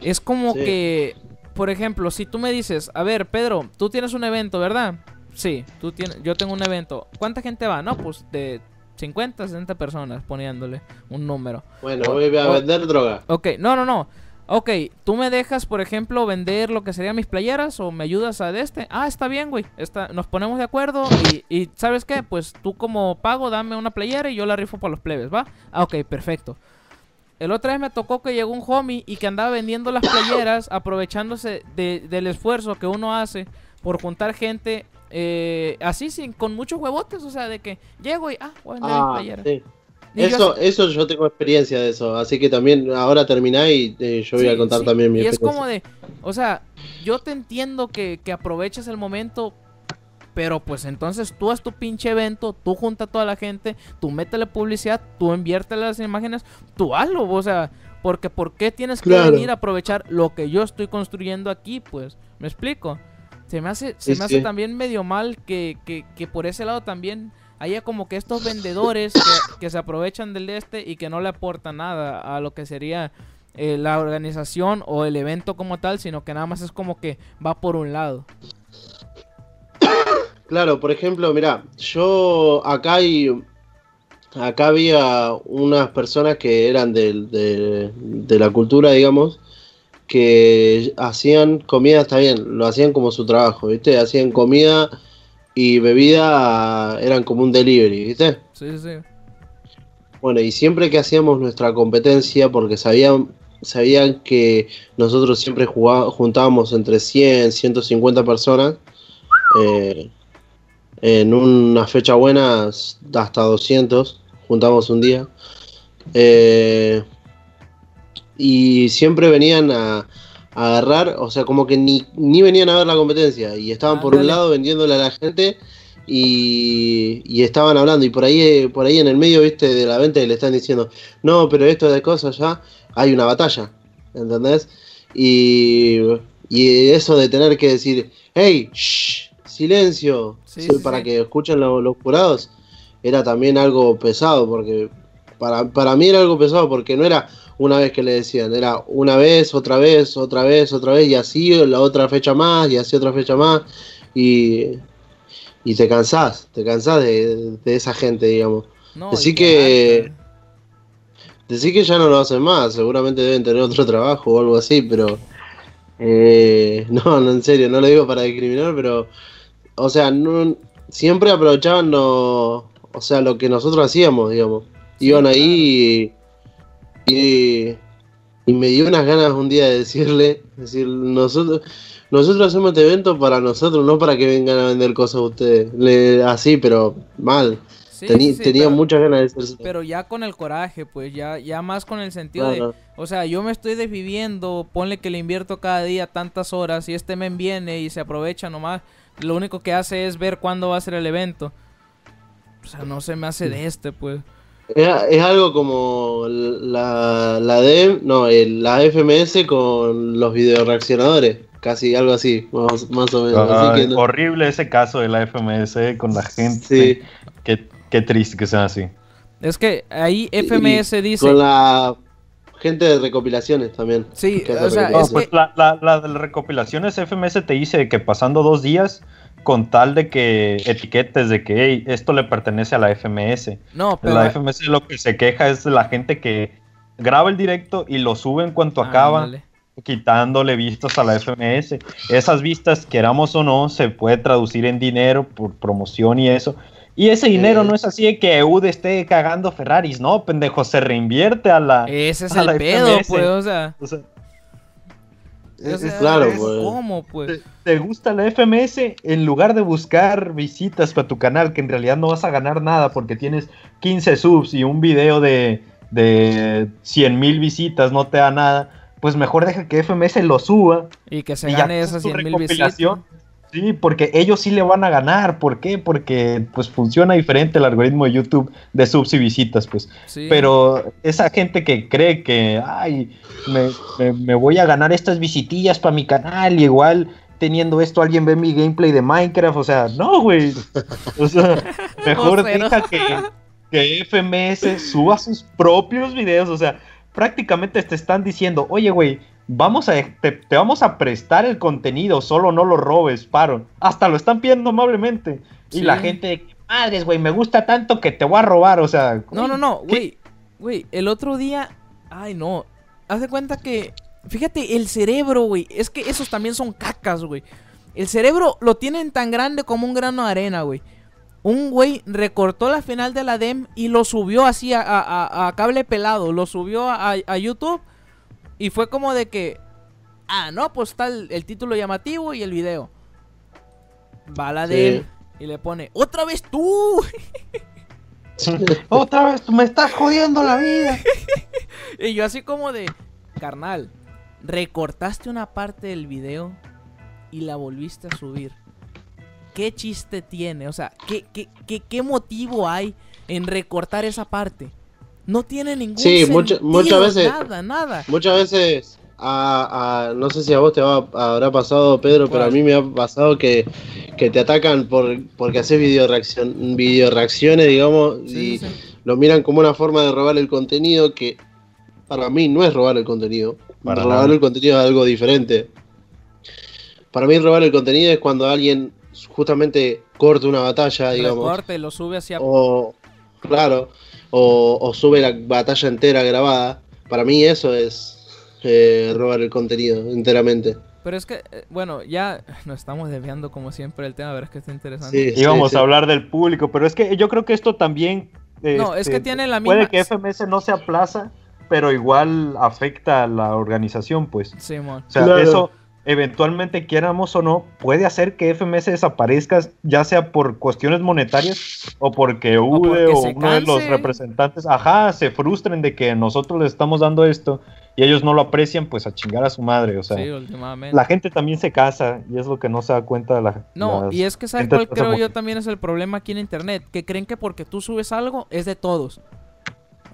Es como que, por ejemplo, si tú me dices, a ver, Pedro, tú tienes un evento, ¿verdad? Sí, tú tienes, yo tengo un evento. ¿Cuánta gente va? No, pues de 50, 60 personas poniéndole un número. Bueno, voy a vender droga. Ok, no, no, no. Ok, tú me dejas, por ejemplo, vender lo que serían mis playeras o me ayudas a de este. Ah, está bien, güey. Está, nos ponemos de acuerdo y, y, ¿sabes qué? Pues tú como pago dame una playera y yo la rifo para los plebes, ¿va? Ah, ok, perfecto. El otra vez me tocó que llegó un homie y que andaba vendiendo las playeras aprovechándose del esfuerzo que uno hace por juntar gente eh, así sin con muchos huevotes, o sea, de que llego y ah, voy a vender ah, playeras. Eso, yo, eso yo tengo experiencia de eso, así que también ahora terminá y eh, yo voy a contar también mi y es como de, o sea, yo te entiendo que, que aproveches el momento, pero pues entonces tú haz tu pinche evento, tú junta a toda la gente, tú métele publicidad, tú inviértele las imágenes, tú hazlo, o sea, porque ¿por qué tienes que venir a aprovechar lo que yo estoy construyendo aquí? Pues, ¿me explico? Se me hace, se me hace también medio mal que, que, que por ese lado también haya como que estos vendedores que, se aprovechan del este y que no le aportan nada a lo que sería eh, la organización o el evento como tal, sino que nada más es como que va por un lado. Claro, por ejemplo, mira, yo acá hay, acá había unas personas que eran de, de la cultura, digamos, que hacían comida, está bien, lo hacían como su trabajo, ¿viste? Hacían comida y bebida eran como un delivery, ¿viste? Sí, sí. Bueno, y siempre que hacíamos nuestra competencia, porque sabían, sabían que nosotros siempre juntábamos entre 100, 150 personas, eh, en una fecha buena hasta 200, juntamos un día. Eh, y siempre venían a, agarrar, o sea, como que ni, ni venían a ver la competencia y estaban por un lado vendiéndole a la gente y, y, estaban hablando y por ahí por ahí en el medio, viste, de la venta le están diciendo, "No, pero esto de cosas ya hay una batalla." ¿Entendés? Y, y eso de tener que decir, "Hey, silencio", para que escuchen los jurados, era también algo pesado porque para, para mí era algo pesado porque no era una vez que le decían, era una vez, otra vez, otra vez, otra vez, y así la otra fecha más, y así otra fecha más, y, y te cansás, te cansás de, esa gente, digamos. Así que... Decir que ya no lo hacen más, seguramente deben tener otro trabajo o algo así, pero... Eh, no, no, en serio, no lo digo para discriminar, pero... O sea, no, siempre aprovechaban o sea, lo que nosotros hacíamos, digamos. Iban ahí y, me dio unas ganas un día de decirle, decir, nosotros, nosotros hacemos este evento para nosotros, no para que vengan a vender cosas a ustedes. así, pero mal. tenía muchas ganas de. Pero ya con el coraje, pues ya, ya más con el sentido de, o sea, yo me estoy desviviendo, ponle que le invierto cada día tantas horas y este men viene y se aprovecha nomás, lo único que hace es ver cuándo va a ser el evento. O sea, no se me hace de este, pues. Es, algo como la, la no, la FMS con los videoreaccionadores, casi algo así, más, o menos. Horrible ese caso de la FMS con la gente. Sí. Qué, triste que sea así. Es que ahí FMS dice... Con la gente de recopilaciones también. Sí, o sea, pues la, la, la de recopilaciones FMS te dice que pasando dos días con tal de que etiquetes de que esto le pertenece a la FMS. No, pero... La FMS lo que se queja es la gente que graba el directo y lo sube en cuanto acaba, quitándole vistas a la FMS. Esas vistas, queramos o no, se puede traducir en dinero por promoción y eso. Y ese dinero no es así de que EUD esté cagando Ferraris, no, pendejo, se reinvierte a la. Ese es el pedo, pues, o sea es, claro, pues. ¿Cómo, pues? ¿Te, gusta la FMS? En lugar de buscar visitas para tu canal, que en realidad no vas a ganar nada porque tienes 15 subs y un video de, de 100 mil visitas no te da nada, pues mejor deja que FMS lo suba. Y que se gane esas 100 mil visitas. Sí, porque ellos sí le van a ganar. ¿Por qué? Porque pues funciona diferente el algoritmo de YouTube de subs y visitas, pues. Pero esa gente que cree que, ay, me, voy a ganar estas visitillas para mi canal y igual teniendo esto alguien ve mi gameplay de Minecraft, o sea, no, güey. O sea, mejor deja que, que FMS suba sus propios videos, o sea, prácticamente te están diciendo, oye, güey, vamos a, te, vamos a prestar el contenido, solo no lo robes, paro. Hasta lo están pidiendo amablemente. Y la gente, madres, güey, me gusta tanto que te voy a robar, o sea. No, no, no, güey, güey, el otro día, ay, no, haz de cuenta que, fíjate, el cerebro, güey, es que esos también son cacas, güey. El cerebro lo tienen tan grande como un grano de arena, güey. Un güey recortó la final de la DEM y lo subió así a, cable pelado. Lo subió a, YouTube. Y fue como de que. Ah, no, pues está el, título llamativo y el video. Va la DEM y le pone: ¡Otra vez tú! Otra vez tú me estás jodiendo la vida. y yo así como de. Carnal, recortaste una parte del video y la volviste a subir. ¿qué chiste tiene? O sea, ¿qué, qué, qué, motivo hay en recortar esa parte? No tiene ningún sí, muchas veces, nada, nada. Muchas veces, a, no sé si a vos te va, habrá pasado, Pedro, pero a mí me ha pasado que, te atacan por, porque haces video, reacción, video reacciones, digamos, y lo miran como una forma de robar el contenido que para mí no es robar el contenido. Para robar el contenido es algo diferente. Para mí robar el contenido es cuando alguien justamente corte una batalla, digamos. Corte, lo sube hacia. O, claro, o, sube la batalla entera grabada. Para mí eso es eh, robar el contenido enteramente. Pero es que, eh, bueno, ya nos estamos desviando como siempre el tema, a ver, es que está interesante. Sí, Íbamos a hablar del público, pero es que yo creo que esto también... no, es que este, tiene la misma... Puede que FMS no se aplaza, pero igual afecta a la organización, pues. Sí, O sea, eso eventualmente quieramos o no, puede hacer que FMS desaparezca, ya sea por cuestiones monetarias o porque UDE o, uno de los representantes, ajá, se frustren de que nosotros les estamos dando esto y ellos no lo aprecian, pues a chingar a su madre, o sea, la gente también se casa y es lo que no se da cuenta de la No, y es que sabes cuál creo yo también es el problema aquí en internet, que creen que porque tú subes algo es de todos.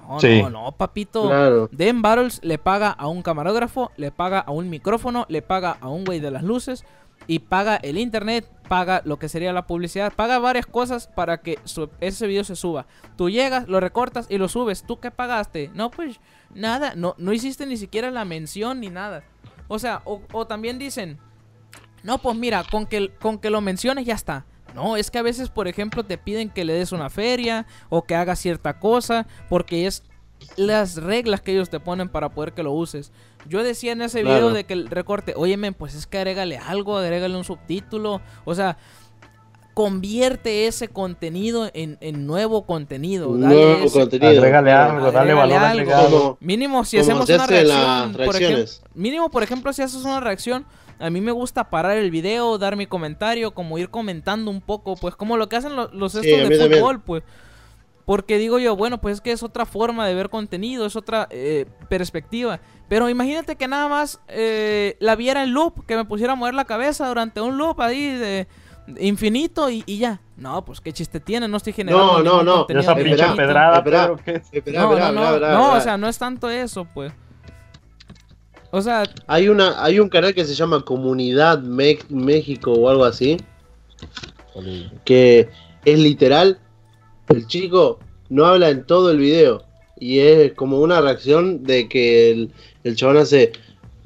No, no, no, papito. Claro. Den Battles le paga a un camarógrafo, le paga a un micrófono, le paga a un güey de las luces y paga el internet, paga lo que sería la publicidad, paga varias cosas para que ese video se suba. Tú llegas, lo recortas y lo subes. ¿Tú qué pagaste? No, pues nada, no, no hiciste ni siquiera la mención ni nada. O sea, o, o también dicen, no, pues mira, con que, con que lo menciones ya está. No, es que a veces, por ejemplo, te piden que le des una feria o que hagas cierta cosa porque es las reglas que ellos te ponen para poder que lo uses. Yo decía en ese video de que el recorte, oye, pues es que agrégale algo, agrégale un subtítulo, o sea, convierte ese contenido en, nuevo contenido. nuevo contenido. Agrégale algo, dale valor agregado. Mínimo si hacemos una reacción, por ejemplo, mínimo por ejemplo si haces una reacción a mí me gusta parar el video, dar mi comentario, como ir comentando un poco, pues como lo que hacen los, estos de fútbol, pues. Porque digo yo, bueno, pues es que es otra forma de ver contenido, es otra eh, perspectiva. Pero imagínate que nada más eh, la viera en loop, que me pusiera a mover la cabeza durante un loop ahí de, infinito y, ya. No, pues qué chiste tiene, no estoy generando. No, no, no. Esa pinche pedrada, no, no, no, o sea, no es tanto eso, pues. O sea. Hay, una, hay un canal que se llama Comunidad México o algo así. Que es literal. El chico no habla en todo el video. Y es como una reacción de que el, el chabón hace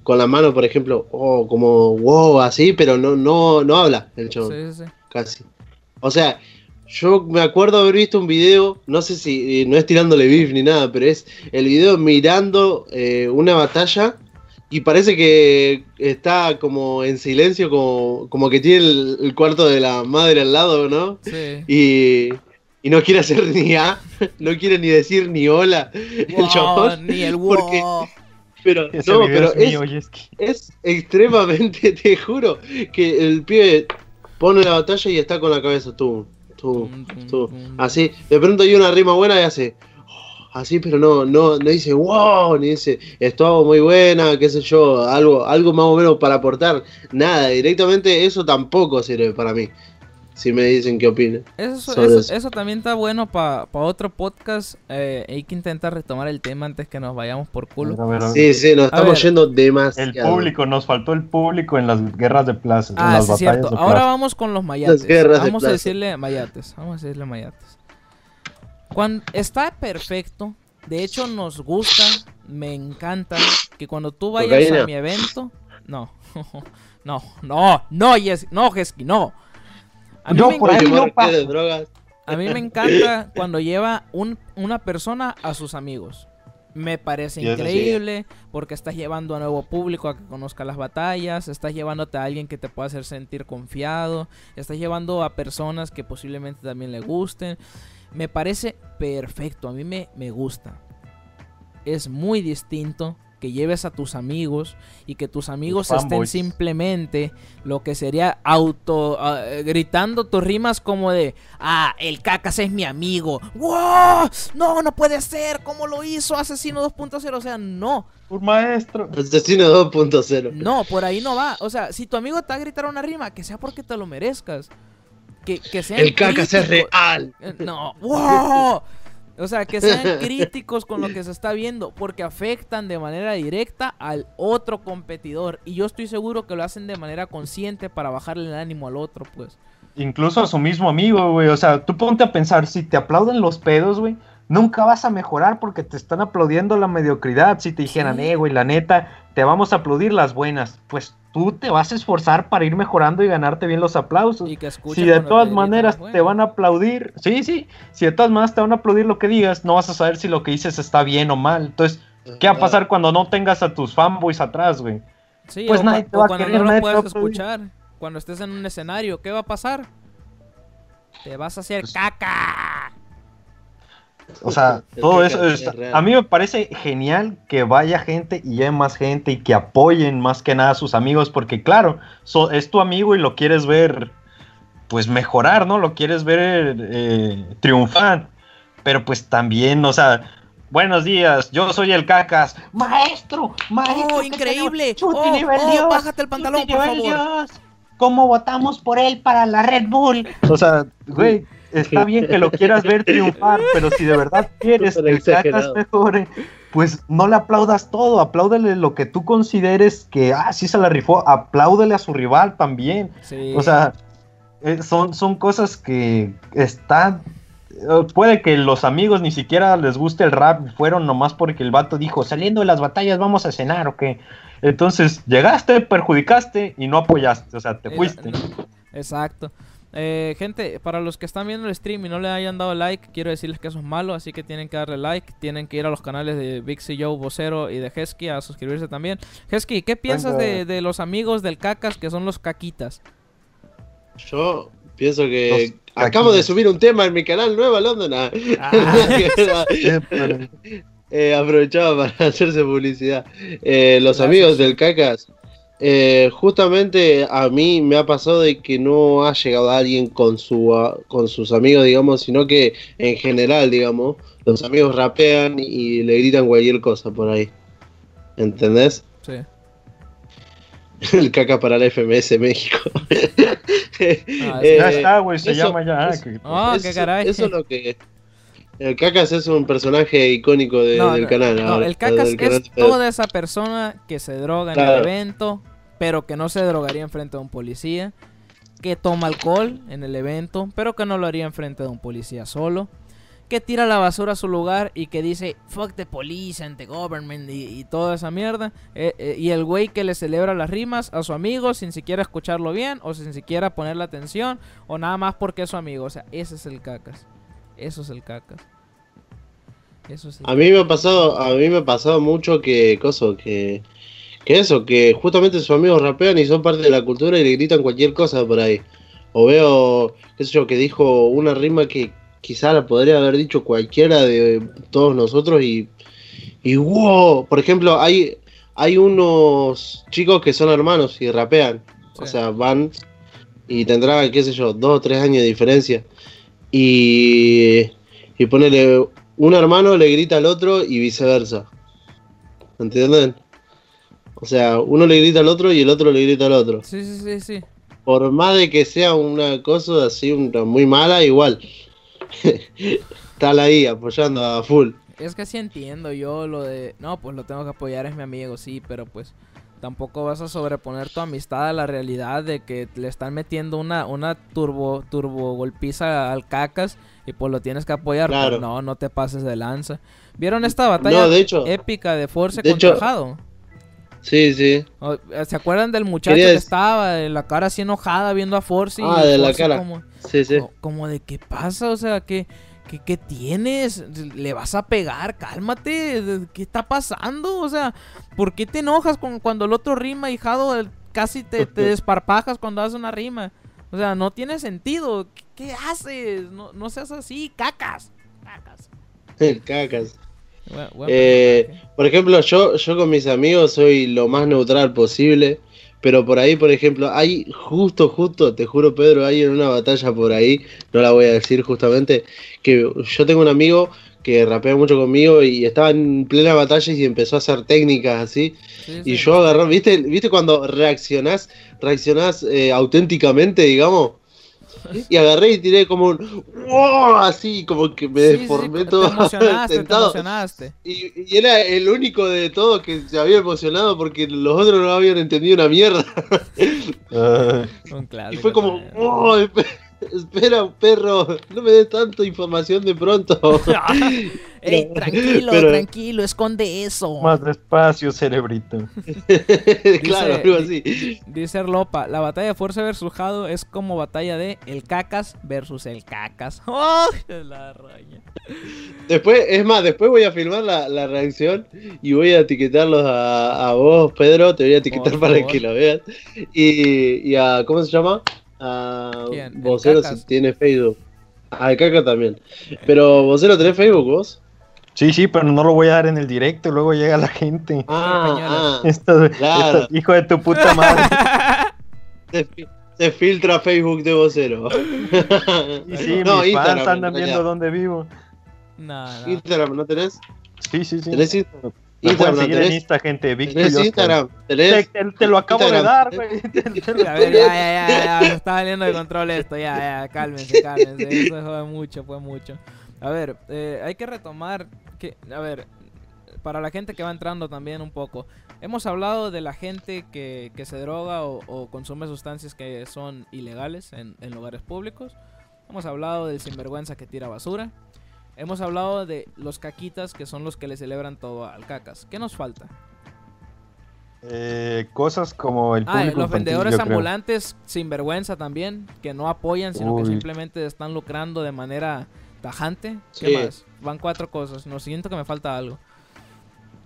con la mano, por ejemplo, o como wow, así, pero no, no, no habla el chabón. Sí, sí. Casi. O sea, yo me acuerdo haber visto un video, no sé si, no es tirándole beef ni nada, pero es el video mirando eh, una batalla y parece que está como en silencio, como, como que tiene el, cuarto de la madre al lado, ¿no? Sí. Y, y no quiere hacer ni A, no quiere ni decir ni hola el chabón. Ni el wow. Porque, pero no, pero es, es, extremadamente, te juro, que el pibe pone la batalla y está con la cabeza tú, tú, tú. Así, de pronto hay una rima buena y hace. Oh, así, pero no, no, no dice wow, ni dice estuvo muy buena, qué sé yo, algo, algo más o menos para aportar. Nada, directamente eso tampoco sirve para mí si me dicen qué opinan. Eso, también está bueno para otro podcast. Eh, hay que intentar retomar el tema antes que nos vayamos por culo. Sí, sí, nos estamos yendo demasiado. El público, nos faltó el público en las guerras de plaza. Ah, las cierto. Ahora vamos con los mayates. vamos a decirle mayates. Vamos a decirle mayates. Cuando está perfecto. De hecho, nos gusta, me encanta que cuando tú vayas a mi evento. No, no, no, no, yes, no, Jesky, no. A mí, me encanta, cuando lleva una persona a sus amigos. Me parece increíble porque estás llevando a nuevo público a que conozca las batallas, estás llevándote a alguien que te pueda hacer sentir confiado, estás llevando a personas que posiblemente también le gusten. Me parece perfecto, a mí me, me gusta. Es muy distinto que lleves a tus amigos y que tus amigos estén simplemente lo que sería auto ah, gritando tus rimas como de ah el cacas es mi amigo wow no no puede ser cómo lo hizo asesino 2.0 o sea no. Un maestro. Asesino 2.0 no por ahí no va. O sea si tu amigo te va a gritar una rima que sea porque te lo merezcas. Que, que sea el cacas es real. Eh, no. Wow o sea, que sean críticos con lo que se está viendo, porque afectan de manera directa al otro competidor. Y yo estoy seguro que lo hacen de manera consciente para bajarle el ánimo al otro, pues. Incluso a su mismo amigo, güey. O sea, tú ponte a pensar, si te aplauden los pedos, güey, nunca vas a mejorar porque te están aplaudiendo la mediocridad. Si te dijeran, eh, güey, la neta, te vamos a aplaudir las buenas. Pues tú te vas a esforzar para ir mejorando y ganarte bien los aplausos. si de todas maneras te van a aplaudir, sí, sí, si de todas maneras te van a aplaudir lo que digas, no vas a saber si lo que dices está bien o mal. Entonces, ¿qué va a pasar cuando no tengas a tus fanboys atrás, güey? Sí, pues nadie te va a querer, no lo puedes escuchar. Cuando estés en un escenario, ¿qué va a pasar? Te vas a hacer pues caca. O sea, todo eso a mí me parece genial que vaya gente y haya más gente y que apoyen más que nada a sus amigos, porque claro, es tu amigo y lo quieres ver, pues mejorar, ¿no? Lo quieres ver eh, triunfar, pero pues también, o sea, buenos días, yo soy el Cacas, maestro, maestro, oh, increíble, oh, oh, bájate el pantalón, por favor. ¿Cómo votamos por él para la Red Bull? O sea, güey está bien que lo quieras ver triunfar, pero si de verdad quieres que el Cacas mejore, pues no le aplaudas todo, apláudele lo que tú consideres que, ah, sí se la rifó, apláudele a su rival también. O sea, eh, son, son cosas que están... Eh, puede que los amigos ni siquiera les guste el rap, fueron nomás porque el vato dijo, saliendo de las batallas vamos a cenar o qué. Entonces, llegaste, perjudicaste y no apoyaste, o sea, te fuiste. Exacto. Eh, gente, para los que están viendo el stream y no le hayan dado like, quiero decirles que eso es malo, así que tienen que darle like. Tienen que ir a los canales de Vixie Joe, Vocero y de Hesky a suscribirse también. Hesky, ¿qué piensas de, los amigos del Cacas que son los caquitas? Yo pienso que acabo de subir un tema en mi canal nuevo, London. Ah. eh, aprovechaba para hacerse publicidad. Eh, los amigos del Cacas eh, justamente a mí me ha pasado de que no ha llegado alguien con, su, con sus amigos, digamos, sino que en general, digamos, los amigos rapean y le gritan cualquier cosa por ahí. ¿Entendés? Sí. El caca para la FMS México. Ah, ya está, güey, se llama ya. Ah, qué caray. Eso es lo que el Cacas es un personaje icónico del canal. No, el Cacas es toda esa persona que se droga en el evento, pero que no se drogaría en frente de un policía. Que toma alcohol en el evento, pero que no lo haría en frente de un policía solo. Que tira la basura a su lugar y que dice fuck the police and the government y, toda esa mierda. Eh, eh, y el güey que le celebra las rimas a su amigo sin siquiera escucharlo bien o sin siquiera ponerle atención o nada más porque es su amigo. O sea, ese es el cacas. Eso es el cacas. Eso es a mí me ha pasado, a mí me ha pasado mucho que coso, que, que eso, que justamente sus amigos rapean y son parte de la cultura y le gritan cualquier cosa por ahí. O veo, qué sé yo, que dijo una rima que quizá la podría haber dicho cualquiera de todos nosotros y, y wow, por ejemplo, hay, hay unos chicos que son hermanos y rapean. O sea, van y tendrá, qué sé yo, dos o tres años de diferencia. Y, y ponele, un hermano le grita al otro y viceversa. ¿Entienden? O sea, uno le grita al otro y el otro le grita al otro. Sí, sí, sí, sí. Por más de que sea una cosa así muy mala, igual. Está ahí apoyando a full. Es que sí entiendo yo lo de... No, pues lo tengo que apoyar, es mi amigo, sí, pero pues tampoco vas a sobreponer tu amistad a la realidad de que le están metiendo una, una turbo, turbo golpiza al cacas y pues lo tienes que apoyar. no, no te pases de lanza. ¿Vieron esta batalla épica de Force de contra Sí, sí. Eh, ¿Se acuerdan del muchacho que estaba de la cara así enojada viendo a Force? ah, de la cara. Como, sí, sí. Como, de qué pasa, o sea, que... ¿Qué, tienes? ¿Le vas a pegar? Cálmate. ¿Qué está pasando? O sea, ¿por qué te enojas con, cuando el otro rima, hijado? Casi te, desparpajas cuando haces una rima. O sea, no tiene sentido. ¿Qué, haces? No, no, seas así. Cacas. Cacas. Cacas. Eh, por ejemplo, yo, yo con mis amigos soy lo más neutral posible. Pero por ahí, por ejemplo, hay justo, justo, te juro Pedro, hay en una batalla por ahí, no la voy a decir justamente, que yo tengo un amigo que rapea mucho conmigo y estaba en plena batalla y empezó a hacer técnicas así. y yo agarré, ¿viste, ¿viste cuando reaccionás, reaccionás eh, auténticamente, digamos? Y agarré y tiré como un así, como que me deformé todo. Te emocionaste, te emocionaste. Y, era el único de todos que se había emocionado porque los otros no habían entendido una mierda. y fue como, oh, espera, perro, no me des tanta información de pronto. tranquilo, tranquilo, esconde eso. Más despacio, cerebrito. claro, algo así. Dice Lopa, la batalla de Fuerza versus Jado es como batalla de el cacas versus el cacas. ¡Oh! La raña. Después, es más, después voy a filmar la, reacción y voy a etiquetarlos a, vos, Pedro, te voy a etiquetar para que lo veas. Y, y a, ¿cómo se llama? A Vocero si tiene Facebook. A Caca también. Pero Vocero, ¿tenés Facebook vos? Sí, sí, pero no lo voy a dar en el directo, luego llega la gente. Ah, ah hijo de tu puta madre. se, filtra Facebook de vocero. y sí, no, mis fans andan viendo dónde vivo. No, Instagram, ¿no tenés? Sí, sí, sí. ¿Tenés Instagram? Me Instagram, seguir en Insta, gente. ¿Tenés Instagram? ¿Tenés? Te, lo acabo de dar, güey. A ver, ya, ya, ya, ya, está saliendo de control esto, ya, ya, cálmense, cálmense. Eso fue mucho, fue mucho. A ver, eh, hay que retomar que, a ver, para la gente que va entrando también un poco. Hemos hablado de la gente que, que se droga o, consume sustancias que son ilegales en, en, lugares públicos. Hemos hablado del sinvergüenza que tira basura. Hemos hablado de los caquitas que son los que le celebran todo al cacas. ¿Qué nos falta? Eh, cosas como el ah, los vendedores ambulantes sinvergüenza también, que no apoyan, sino que simplemente están lucrando de manera tajante. ¿Qué más? Van cuatro cosas. No siento que me falta algo.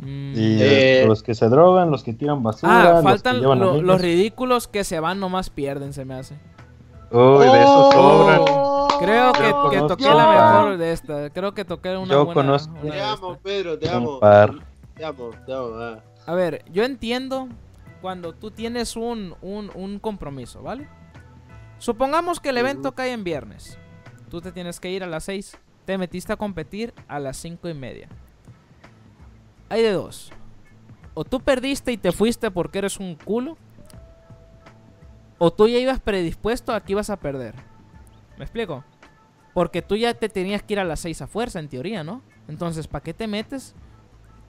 Mm. Y eh, los que se drogan, los que tiran basura. Ah, faltan los, ridículos que se van nomás pierden, se me hace. Uy, de esos sobran. Creo que, toqué la mejor de esta. Creo que toqué una yo buena. Conozco. te amo, Pedro, te amo. Te amo, te amo. Ah. A ver, yo entiendo cuando tú tienes un, un, un compromiso, ¿vale? Supongamos que el evento cae en viernes. Tú te tienes que ir a las 6. Te metiste a competir a las 5 y media. Hay de dos. O tú perdiste y te fuiste porque eres un culo. O tú ya ibas predispuesto a que ibas a perder. ¿Me explico? Porque tú ya te tenías que ir a las 6 a fuerza, en teoría, ¿no? Entonces, ¿para qué te metes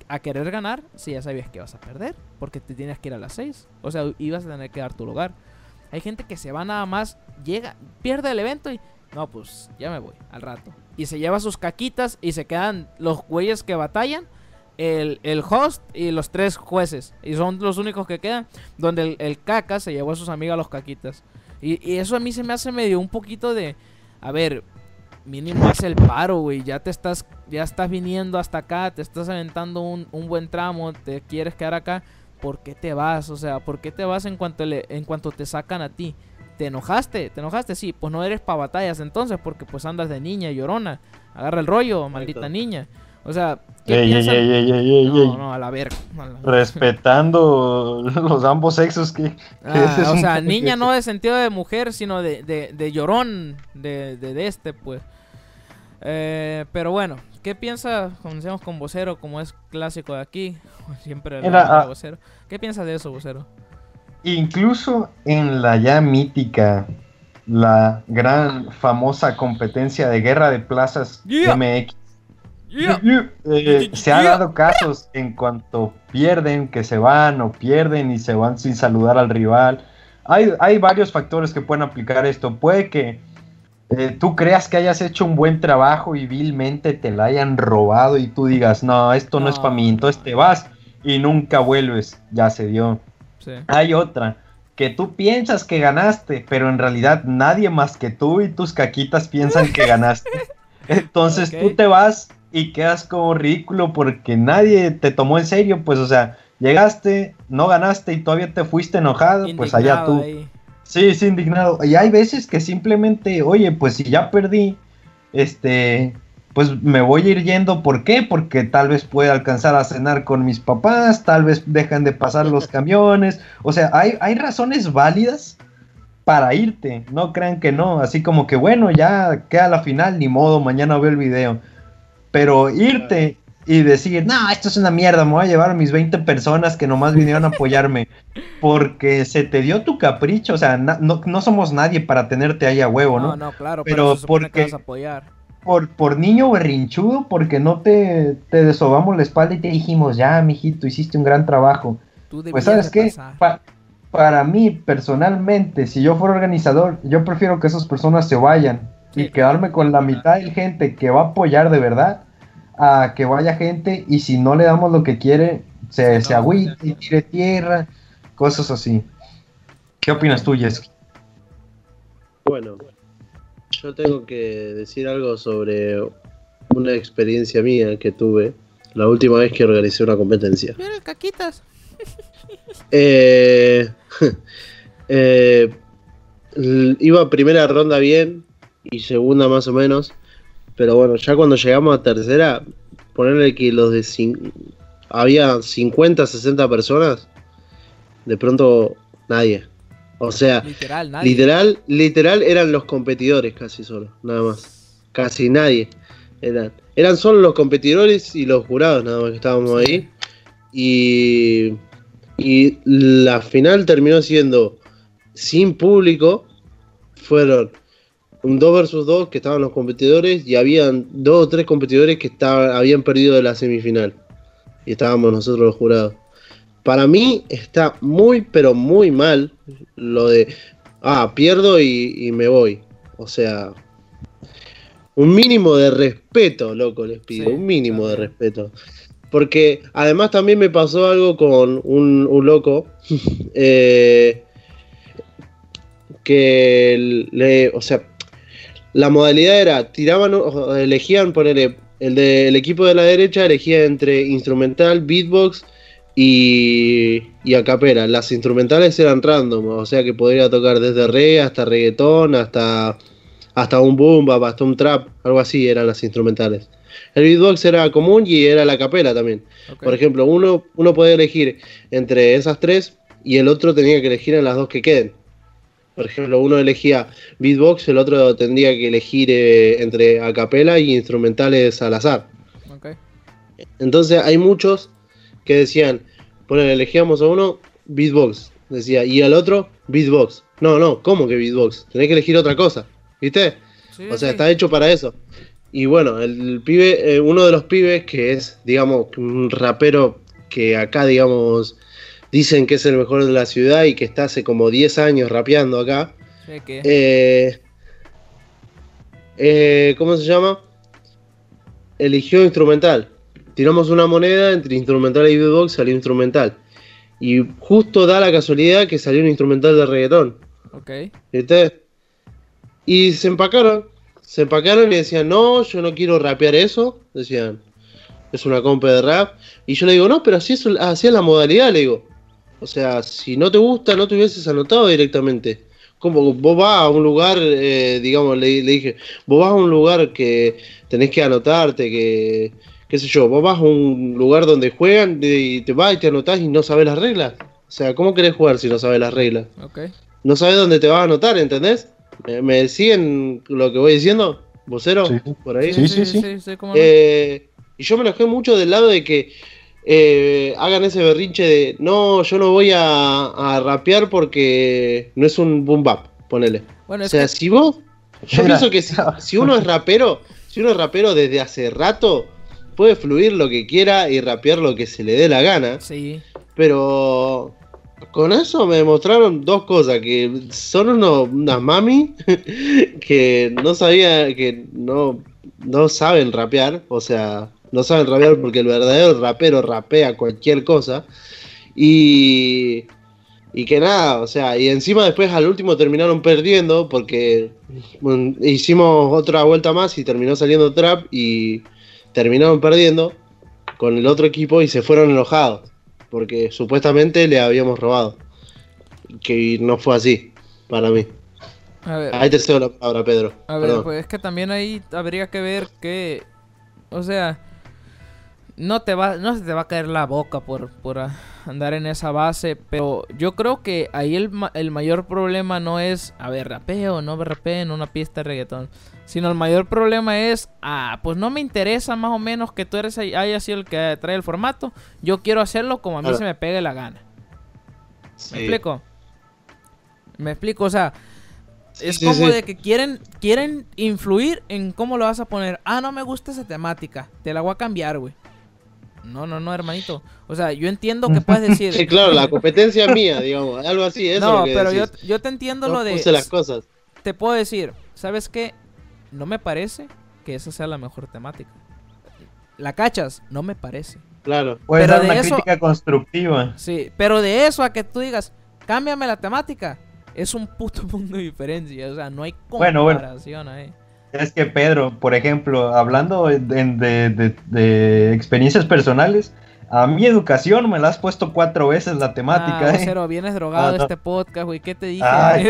a querer ganar si ya sabías que ibas a perder? Porque te tienes que ir a las 6. O sea, ibas a tener que dar tu lugar. Hay gente que se va nada más, llega, pierde el evento y no, pues ya me voy, al rato. Y se lleva sus caquitas y se quedan los güeyes que batallan, el, host y los tres jueces. Y son los únicos que quedan. Donde el, caca se llevó a sus amigas los caquitas. Y, eso a mí se me hace medio un poquito de... A ver, mínimo haz el paro, güey. Ya te estás, ya estás viniendo hasta acá, te estás aventando un, un, buen tramo, te quieres quedar acá. ¿Por qué te vas? O sea, ¿por qué te vas en cuanto, le, en cuanto te sacan a ti? ¿Te enojaste? ¿Te enojaste? Sí, pues no eres pa' batallas entonces, porque pues andas de niña llorona. Agarra el rollo, maldita niña. O sea, ¿qué no, no, a la verga. Respetando los ambos sexos que... Ah, o sea, niña no de sentido de mujer, sino de, de, de llorón, de, de, este, pues. Eh, pero bueno, ¿qué piensa, comencemos con vocero, como es clásico de aquí? Siempre Era, ah, vocero. ¿Qué piensa de eso, vocero? Incluso en la ya mítica, la gran famosa competencia de guerra de plazas MX, eh, se ha dado casos en cuanto pierden, que se van o pierden y se van sin saludar al rival. Hay, hay varios factores que pueden aplicar esto. Puede que eh, tú creas que hayas hecho un buen trabajo y vilmente te la hayan robado y tú digas, no, esto no, es para mí, entonces te vas y nunca vuelves, ya se dio. Hay otra, que tú piensas que ganaste, pero en realidad nadie más que tú y tus caquitas piensan que ganaste. Entonces tú te vas y quedas como ridículo porque nadie te tomó en serio, pues o sea, llegaste, no ganaste y todavía te fuiste enojado, pues allá tú. Sí, sí, indignado. Y hay veces que simplemente, oye, pues si ya perdí, este, pues me voy a ir yendo. ¿Por qué? Porque tal vez pueda alcanzar a cenar con mis papás, tal vez dejan de pasar los camiones. O sea, hay, hay razones válidas para irte. No crean que no. Así como que, bueno, ya queda la final, ni modo, mañana veo el video. Pero irte y decir, no, esto es una mierda, me voy a llevar a mis 20 personas que nomás vinieron a apoyarme, porque se te dio tu capricho, o sea, no, no, somos nadie para tenerte ahí a huevo, ¿no? No, no, claro, pero, porque apoyar. Por, por niño berrinchudo, porque no te, te desobamos la espalda y te dijimos, ya, mijito, hiciste un gran trabajo. pues, ¿sabes qué? para mí, personalmente, si yo fuera organizador, yo prefiero que esas personas se vayan y quedarme con la mitad de gente que va a apoyar de verdad a que vaya gente y si no le damos lo que quiere, se, se agüite y tire tierra, cosas así. ¿Qué opinas tú, Jess? Bueno, yo tengo que decir algo sobre una experiencia mía que tuve la última vez que organicé una competencia. Mira, caquitas. eh, eh, iba primera ronda bien, y segunda más o menos. Pero bueno, ya cuando llegamos a tercera, ponerle que los de había 50, 60 personas, de pronto nadie. O sea, literal, literal, literal eran los competidores casi solo, nada más. Casi nadie. Eran, eran solo los competidores y los jurados nada más que estábamos ahí. Y, y la final terminó siendo sin público. Fueron un 2 versus 2 que estaban los competidores y habían dos o tres competidores que estaban, habían perdido de la semifinal. Y estábamos nosotros los jurados. Para mí está muy, pero muy mal lo de, ah, pierdo y, me voy. O sea, un mínimo de respeto, loco, les pido, un mínimo de respeto. Porque además también me pasó algo con un, un loco eh, que le, o sea, la modalidad era, tiraban, elegían, ponerle, el del equipo de la derecha elegía entre instrumental, beatbox y, y acapera. Las instrumentales eran random, o sea que podría tocar desde reggae hasta reggaetón, hasta, hasta un boom hasta un trap, algo así eran las instrumentales. El beatbox era común y era la capela también. Por ejemplo, uno, uno podía elegir entre esas tres y el otro tenía que elegir en las dos que queden. Por ejemplo, uno elegía beatbox, el otro tendría que elegir eh, entre acapella y instrumentales al azar. Entonces hay muchos que decían, bueno, elegíamos a uno beatbox, decía, y al otro beatbox. No, no, ¿cómo que beatbox? Tenés que elegir otra cosa, ¿viste? o sea, está hecho para eso. Y bueno, el pibe, eh, uno de los pibes que es, digamos, un rapero que acá, digamos, dicen que es el mejor de la ciudad y que está hace como 10 años rapeando acá. Eh, eh, ¿Cómo se llama? Eligió instrumental. Tiramos una moneda entre instrumental y beatbox, salió instrumental. Y justo da la casualidad que salió un instrumental de reggaetón. Ok. ¿Viste? Y se empacaron. Se empacaron y decían, no, yo no quiero rapear eso. Decían, es una compa de rap. Y yo le digo, no, pero así es, así es la modalidad, le digo. O sea, si no te gusta, no te hubieses anotado directamente. Como vos vas a un lugar, eh, digamos, le, dije, vos vas a un lugar que tenés que anotarte, que, qué sé yo, vos vas a un lugar donde juegan y te vas y te anotás y no sabes las reglas. O sea, ¿cómo querés jugar si no sabes las reglas? No sabes dónde te vas a anotar, ¿entendés? ¿Me, me siguen lo que voy diciendo? vocero, por ahí. Sí, sí, sí. Eh, y yo me enojé mucho del lado de que eh, hagan ese berrinche de no, yo no voy a, rapear porque no es un boom bap, ponele. o sea, si vos, yo pienso que si, uno es rapero, si uno es rapero desde hace rato, puede fluir lo que quiera y rapear lo que se le dé la gana. Sí. Pero con eso me mostraron dos cosas, que son unos, unas mami que no sabía, que no, no saben rapear, o sea, no saben rapear porque el verdadero rapero rapea cualquier cosa. Y, y que nada, o sea, y encima después al último terminaron perdiendo porque hicimos otra vuelta más y terminó saliendo trap y terminaron perdiendo con el otro equipo y se fueron enojados porque supuestamente le habíamos robado. Que no fue así, para mí. ahí te cedo la palabra, Pedro. A ver, pues es que también ahí habría que ver que, o sea, no te va, no se te va a caer la boca por, por andar en esa base, pero yo creo que ahí el, el mayor problema no es, a ver, rapeo no rapeo en una pista de reggaetón, sino el mayor problema es, ah, pues no me interesa más o menos que tú eres haya sido el que trae el formato, yo quiero hacerlo como a mí se me pegue la gana. ¿Me explico? Me explico, o sea, es como de que quieren, quieren influir en cómo lo vas a poner. Ah, no me gusta esa temática. Te la voy a cambiar, güey. No, no, no, hermanito. O sea, yo entiendo que puedes decir. Sí, claro, la competencia mía, digamos. Algo así, eso No, pero yo, yo, te entiendo lo de. las cosas. Te puedo decir, ¿sabes qué? No me parece que esa sea la mejor temática. La cachas, no me parece. Claro. Puede dar una crítica constructiva. Sí, pero de eso a que tú digas, cámbiame la temática, es un puto punto de diferencia. O sea, no hay comparación ahí. Es que Pedro, por ejemplo, hablando de, experiencias personales, a mi educación me la has puesto cuatro veces la temática. Ah, cero, vienes drogado ah, este podcast, güey. ¿Qué te dije?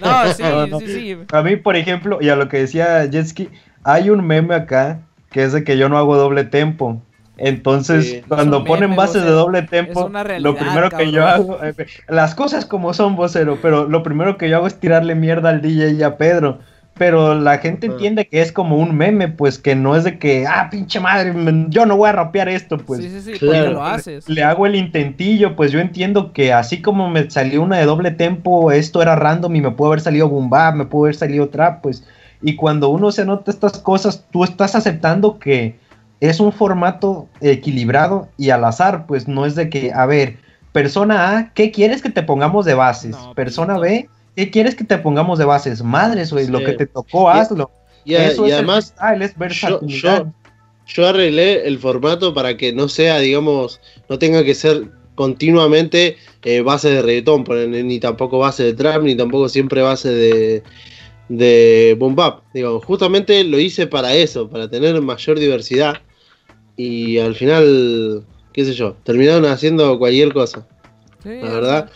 no, sí, sí, sí. A mí, por ejemplo, y a lo que decía Jetski, hay un meme acá que es de que yo no hago doble tempo. Entonces, cuando ponen bases de doble tempo, lo primero que yo hago, eh, las cosas como son, vocero, pero lo primero que yo hago es tirarle mierda al DJ y a Pedro pero la gente entiende que es como un meme, pues que no es de que, ah, pinche madre, yo no voy a rapear esto, pues. Sí, sí, sí, lo haces. Le, hago el intentillo, pues yo entiendo que así como me salió una de doble tempo, esto era random y me puede haber salido boom me puede haber salido trap, pues. Y cuando uno se nota estas cosas, tú estás aceptando que es un formato equilibrado y al azar, pues no es de que, a ver, persona A, ¿qué quieres que te pongamos de bases? persona B, ¿Qué quieres que te pongamos de bases? Madres, güey, lo que te tocó, hazlo. Y, además, yo, arreglé el formato para que no sea, digamos, no tenga que ser continuamente eh, base de reggaetón, ni tampoco base de trap, ni tampoco siempre base de, de boom bap. Digo, justamente lo hice para eso, para tener mayor diversidad. Y al final, qué sé yo, terminaron haciendo cualquier cosa. la verdad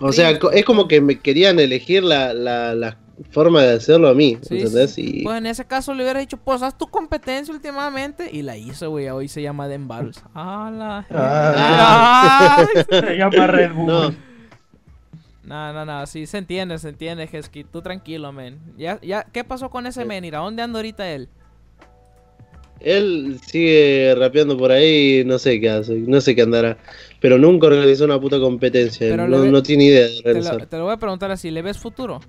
o sea, es como que me querían elegir la, forma de hacerlo a mí, ¿entendés? Pues en ese caso le hubiera dicho, pues haz tu competencia últimamente y la hizo, güey. Hoy se llama Den ¡Hala! Ah, se llama Red Bull. No. No, no, sí, se entiende, se entiende, Hesky. Tú tranquilo, men. Ya, ya, ¿Qué pasó con ese men? ¿A dónde anda ahorita él? Él sigue rapeando por ahí, no sé qué hace, no sé qué andará pero nunca organizó una puta competencia. No, tiene idea de organizar. Te lo, voy a preguntar así, ¿le ves futuro?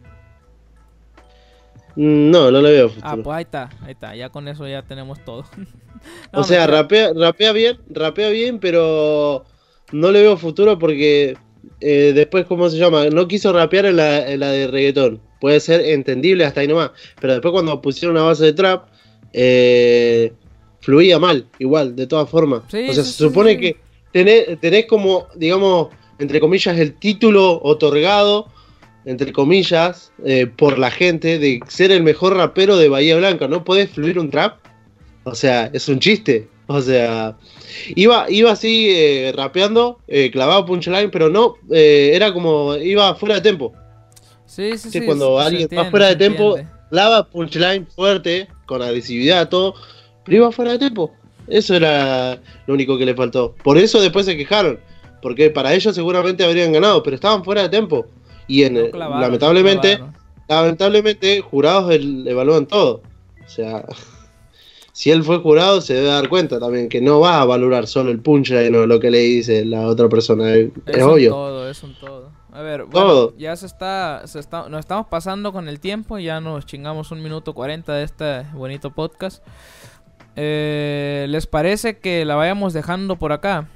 Mm, no, no le veo futuro. Ah, pues ahí está, ahí está, ya con eso ya tenemos todo. o sea, rapea, rapea bien, rapea bien, pero no le veo futuro porque eh, después, ¿cómo se llama? No quiso rapear en la, de reggaetón. Puede ser entendible hasta ahí nomás. Pero después cuando pusieron una base de trap, eh, fluía mal, igual, de todas formas. o sea, se supone que tenés, como, digamos, entre comillas, el título otorgado, entre comillas, eh, por la gente de ser el mejor rapero de Bahía Blanca. ¿No podés fluir un trap? O sea, es un chiste. O sea, iba, iba así eh, rapeando, eh, clavado punchline, pero no, era como, iba fuera de tempo. Sí, sí, sí. Cuando alguien va fuera de tempo, clava punchline fuerte, con agresividad, todo, pero iba fuera de tempo. Eso era lo único que le faltó. Por eso después se quejaron. Porque para ellos seguramente habrían ganado, pero estaban fuera de tiempo. Y en, lamentablemente, lamentablemente, jurados evalúan todo. O sea, si él fue jurado, se debe dar cuenta también que no va a valorar solo el punchline o lo que le dice la otra persona. Es, obvio. todo, es un todo. A ver, bueno, ya se está, se está, nos estamos pasando con el tiempo, ya nos chingamos un minuto cuarenta de este bonito podcast. Eh, ¿Les parece que la vayamos dejando por acá?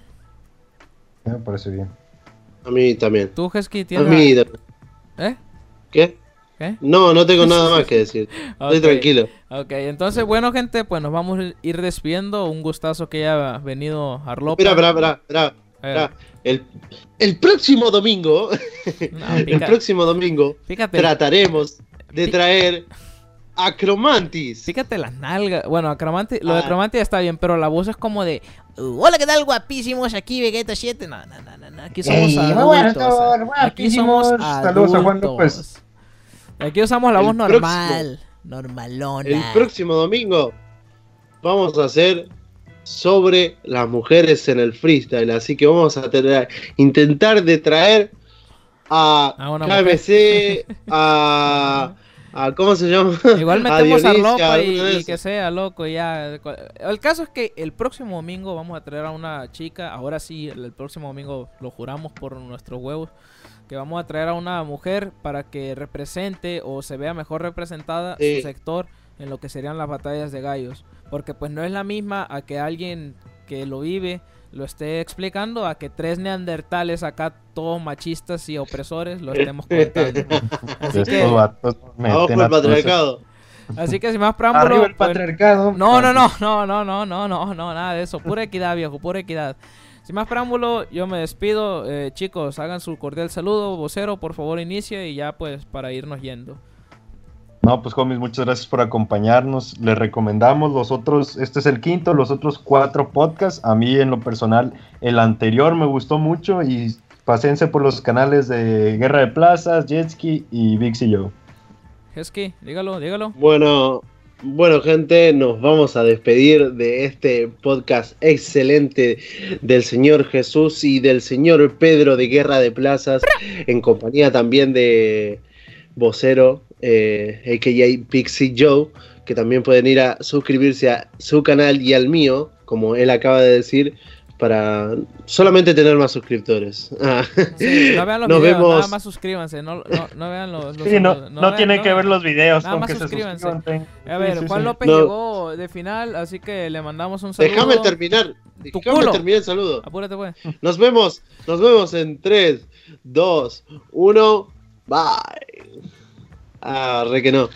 Me parece bien. A mí también. ¿Tú, Hesky, tienes... A mí ¿Eh? ¿Qué? No, no tengo nada más que decir. Estoy tranquilo. Ok, entonces, bueno, gente, pues nos vamos a ir despidiendo. Un gustazo que haya venido Arlopa. Espera, espera, espera, espera. El, el, próximo domingo, el próximo domingo, trataremos de traer Acromantis. Fíjate las nalgas. Bueno, Acromantis, lo de ah. Acromantis está bien, pero la voz es como de Hola, ¿qué tal, guapísimos? Aquí Vegeta 7. No, no, no, no. Aquí somos adultos. Aquí somos Saludos a Juan López. Aquí usamos la voz normal, normalona. El próximo domingo vamos a hacer sobre las mujeres en el freestyle, así que vamos a tener, intentar de traer a, KBC, a, a, ¿cómo se llama? Igual metemos a, Lopa y, que sea loco ya. El caso es que el próximo domingo vamos a traer a una chica, ahora sí, el próximo domingo lo juramos por nuestros huevos que vamos a traer a una mujer para que represente o se vea mejor representada su sector en lo que serían las batallas de gallos. Porque pues no es la misma a que alguien que lo vive lo esté explicando a que tres neandertales acá todos machistas y opresores lo estemos contando. Así que el patriarcado. Así que sin más preámbulos. el pues, patriarcado. No, no, no, no, no, no, no, no, no, nada de eso. Pura equidad, viejo, pura equidad. Sin más preámbulo, yo me despido. Eh, chicos, hagan su cordial saludo. Vocero, por favor, inicie y ya pues para irnos yendo. No, pues homies, muchas gracias por acompañarnos. Les recomendamos los otros, este es el quinto, los otros cuatro podcasts. A mí en lo personal, el anterior me gustó mucho y pasense por los canales de Guerra de Plazas, Jetski y Vixi Joe. Jetski, dígalo, dígalo. Bueno, bueno, gente, nos vamos a despedir de este podcast excelente del Señor Jesús y del Señor Pedro de Guerra de Plazas, en compañía también de vocero, eh, a.k.a. Pixie Joe, que también pueden ir a suscribirse a su canal y al mío, como él acaba de decir, para solamente tener más suscriptores. Ah. no vean los videos, nada más suscríbanse, no, no, vean los, no, tienen que ver los videos, nada más suscríbanse. A ver, Juan López llegó de final, así que le mandamos un saludo. Déjame terminar, déjame terminar el saludo. Apúrate pues. Nos vemos, nos vemos en 3, 2, 1, bye. Ah, re que no.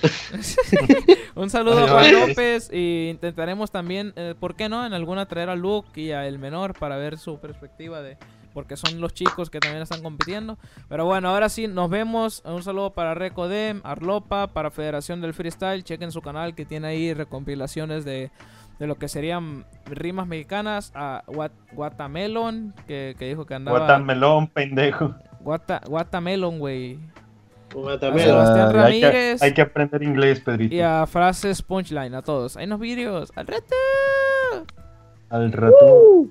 un saludo a Juan López y intentaremos también, eh, ¿por qué no? En alguna traer a Luke y a El Menor para ver su perspectiva de... Porque son los chicos que también están compitiendo. Pero bueno, ahora sí, nos vemos. Un saludo para Recodem, Arlopa, para Federación del Freestyle. Chequen su canal que tiene ahí recompilaciones de, de lo que serían rimas mexicanas. A Guatamelon, que, que dijo que andaba... Guatamelón, pendejo. Guata, Guatamelon, güey. Sebastián Ramírez. Hay que, aprender inglés, Pedrito. Y a frases punchline, a todos. Hay unos vídeos. ¡Al rato! Al rato.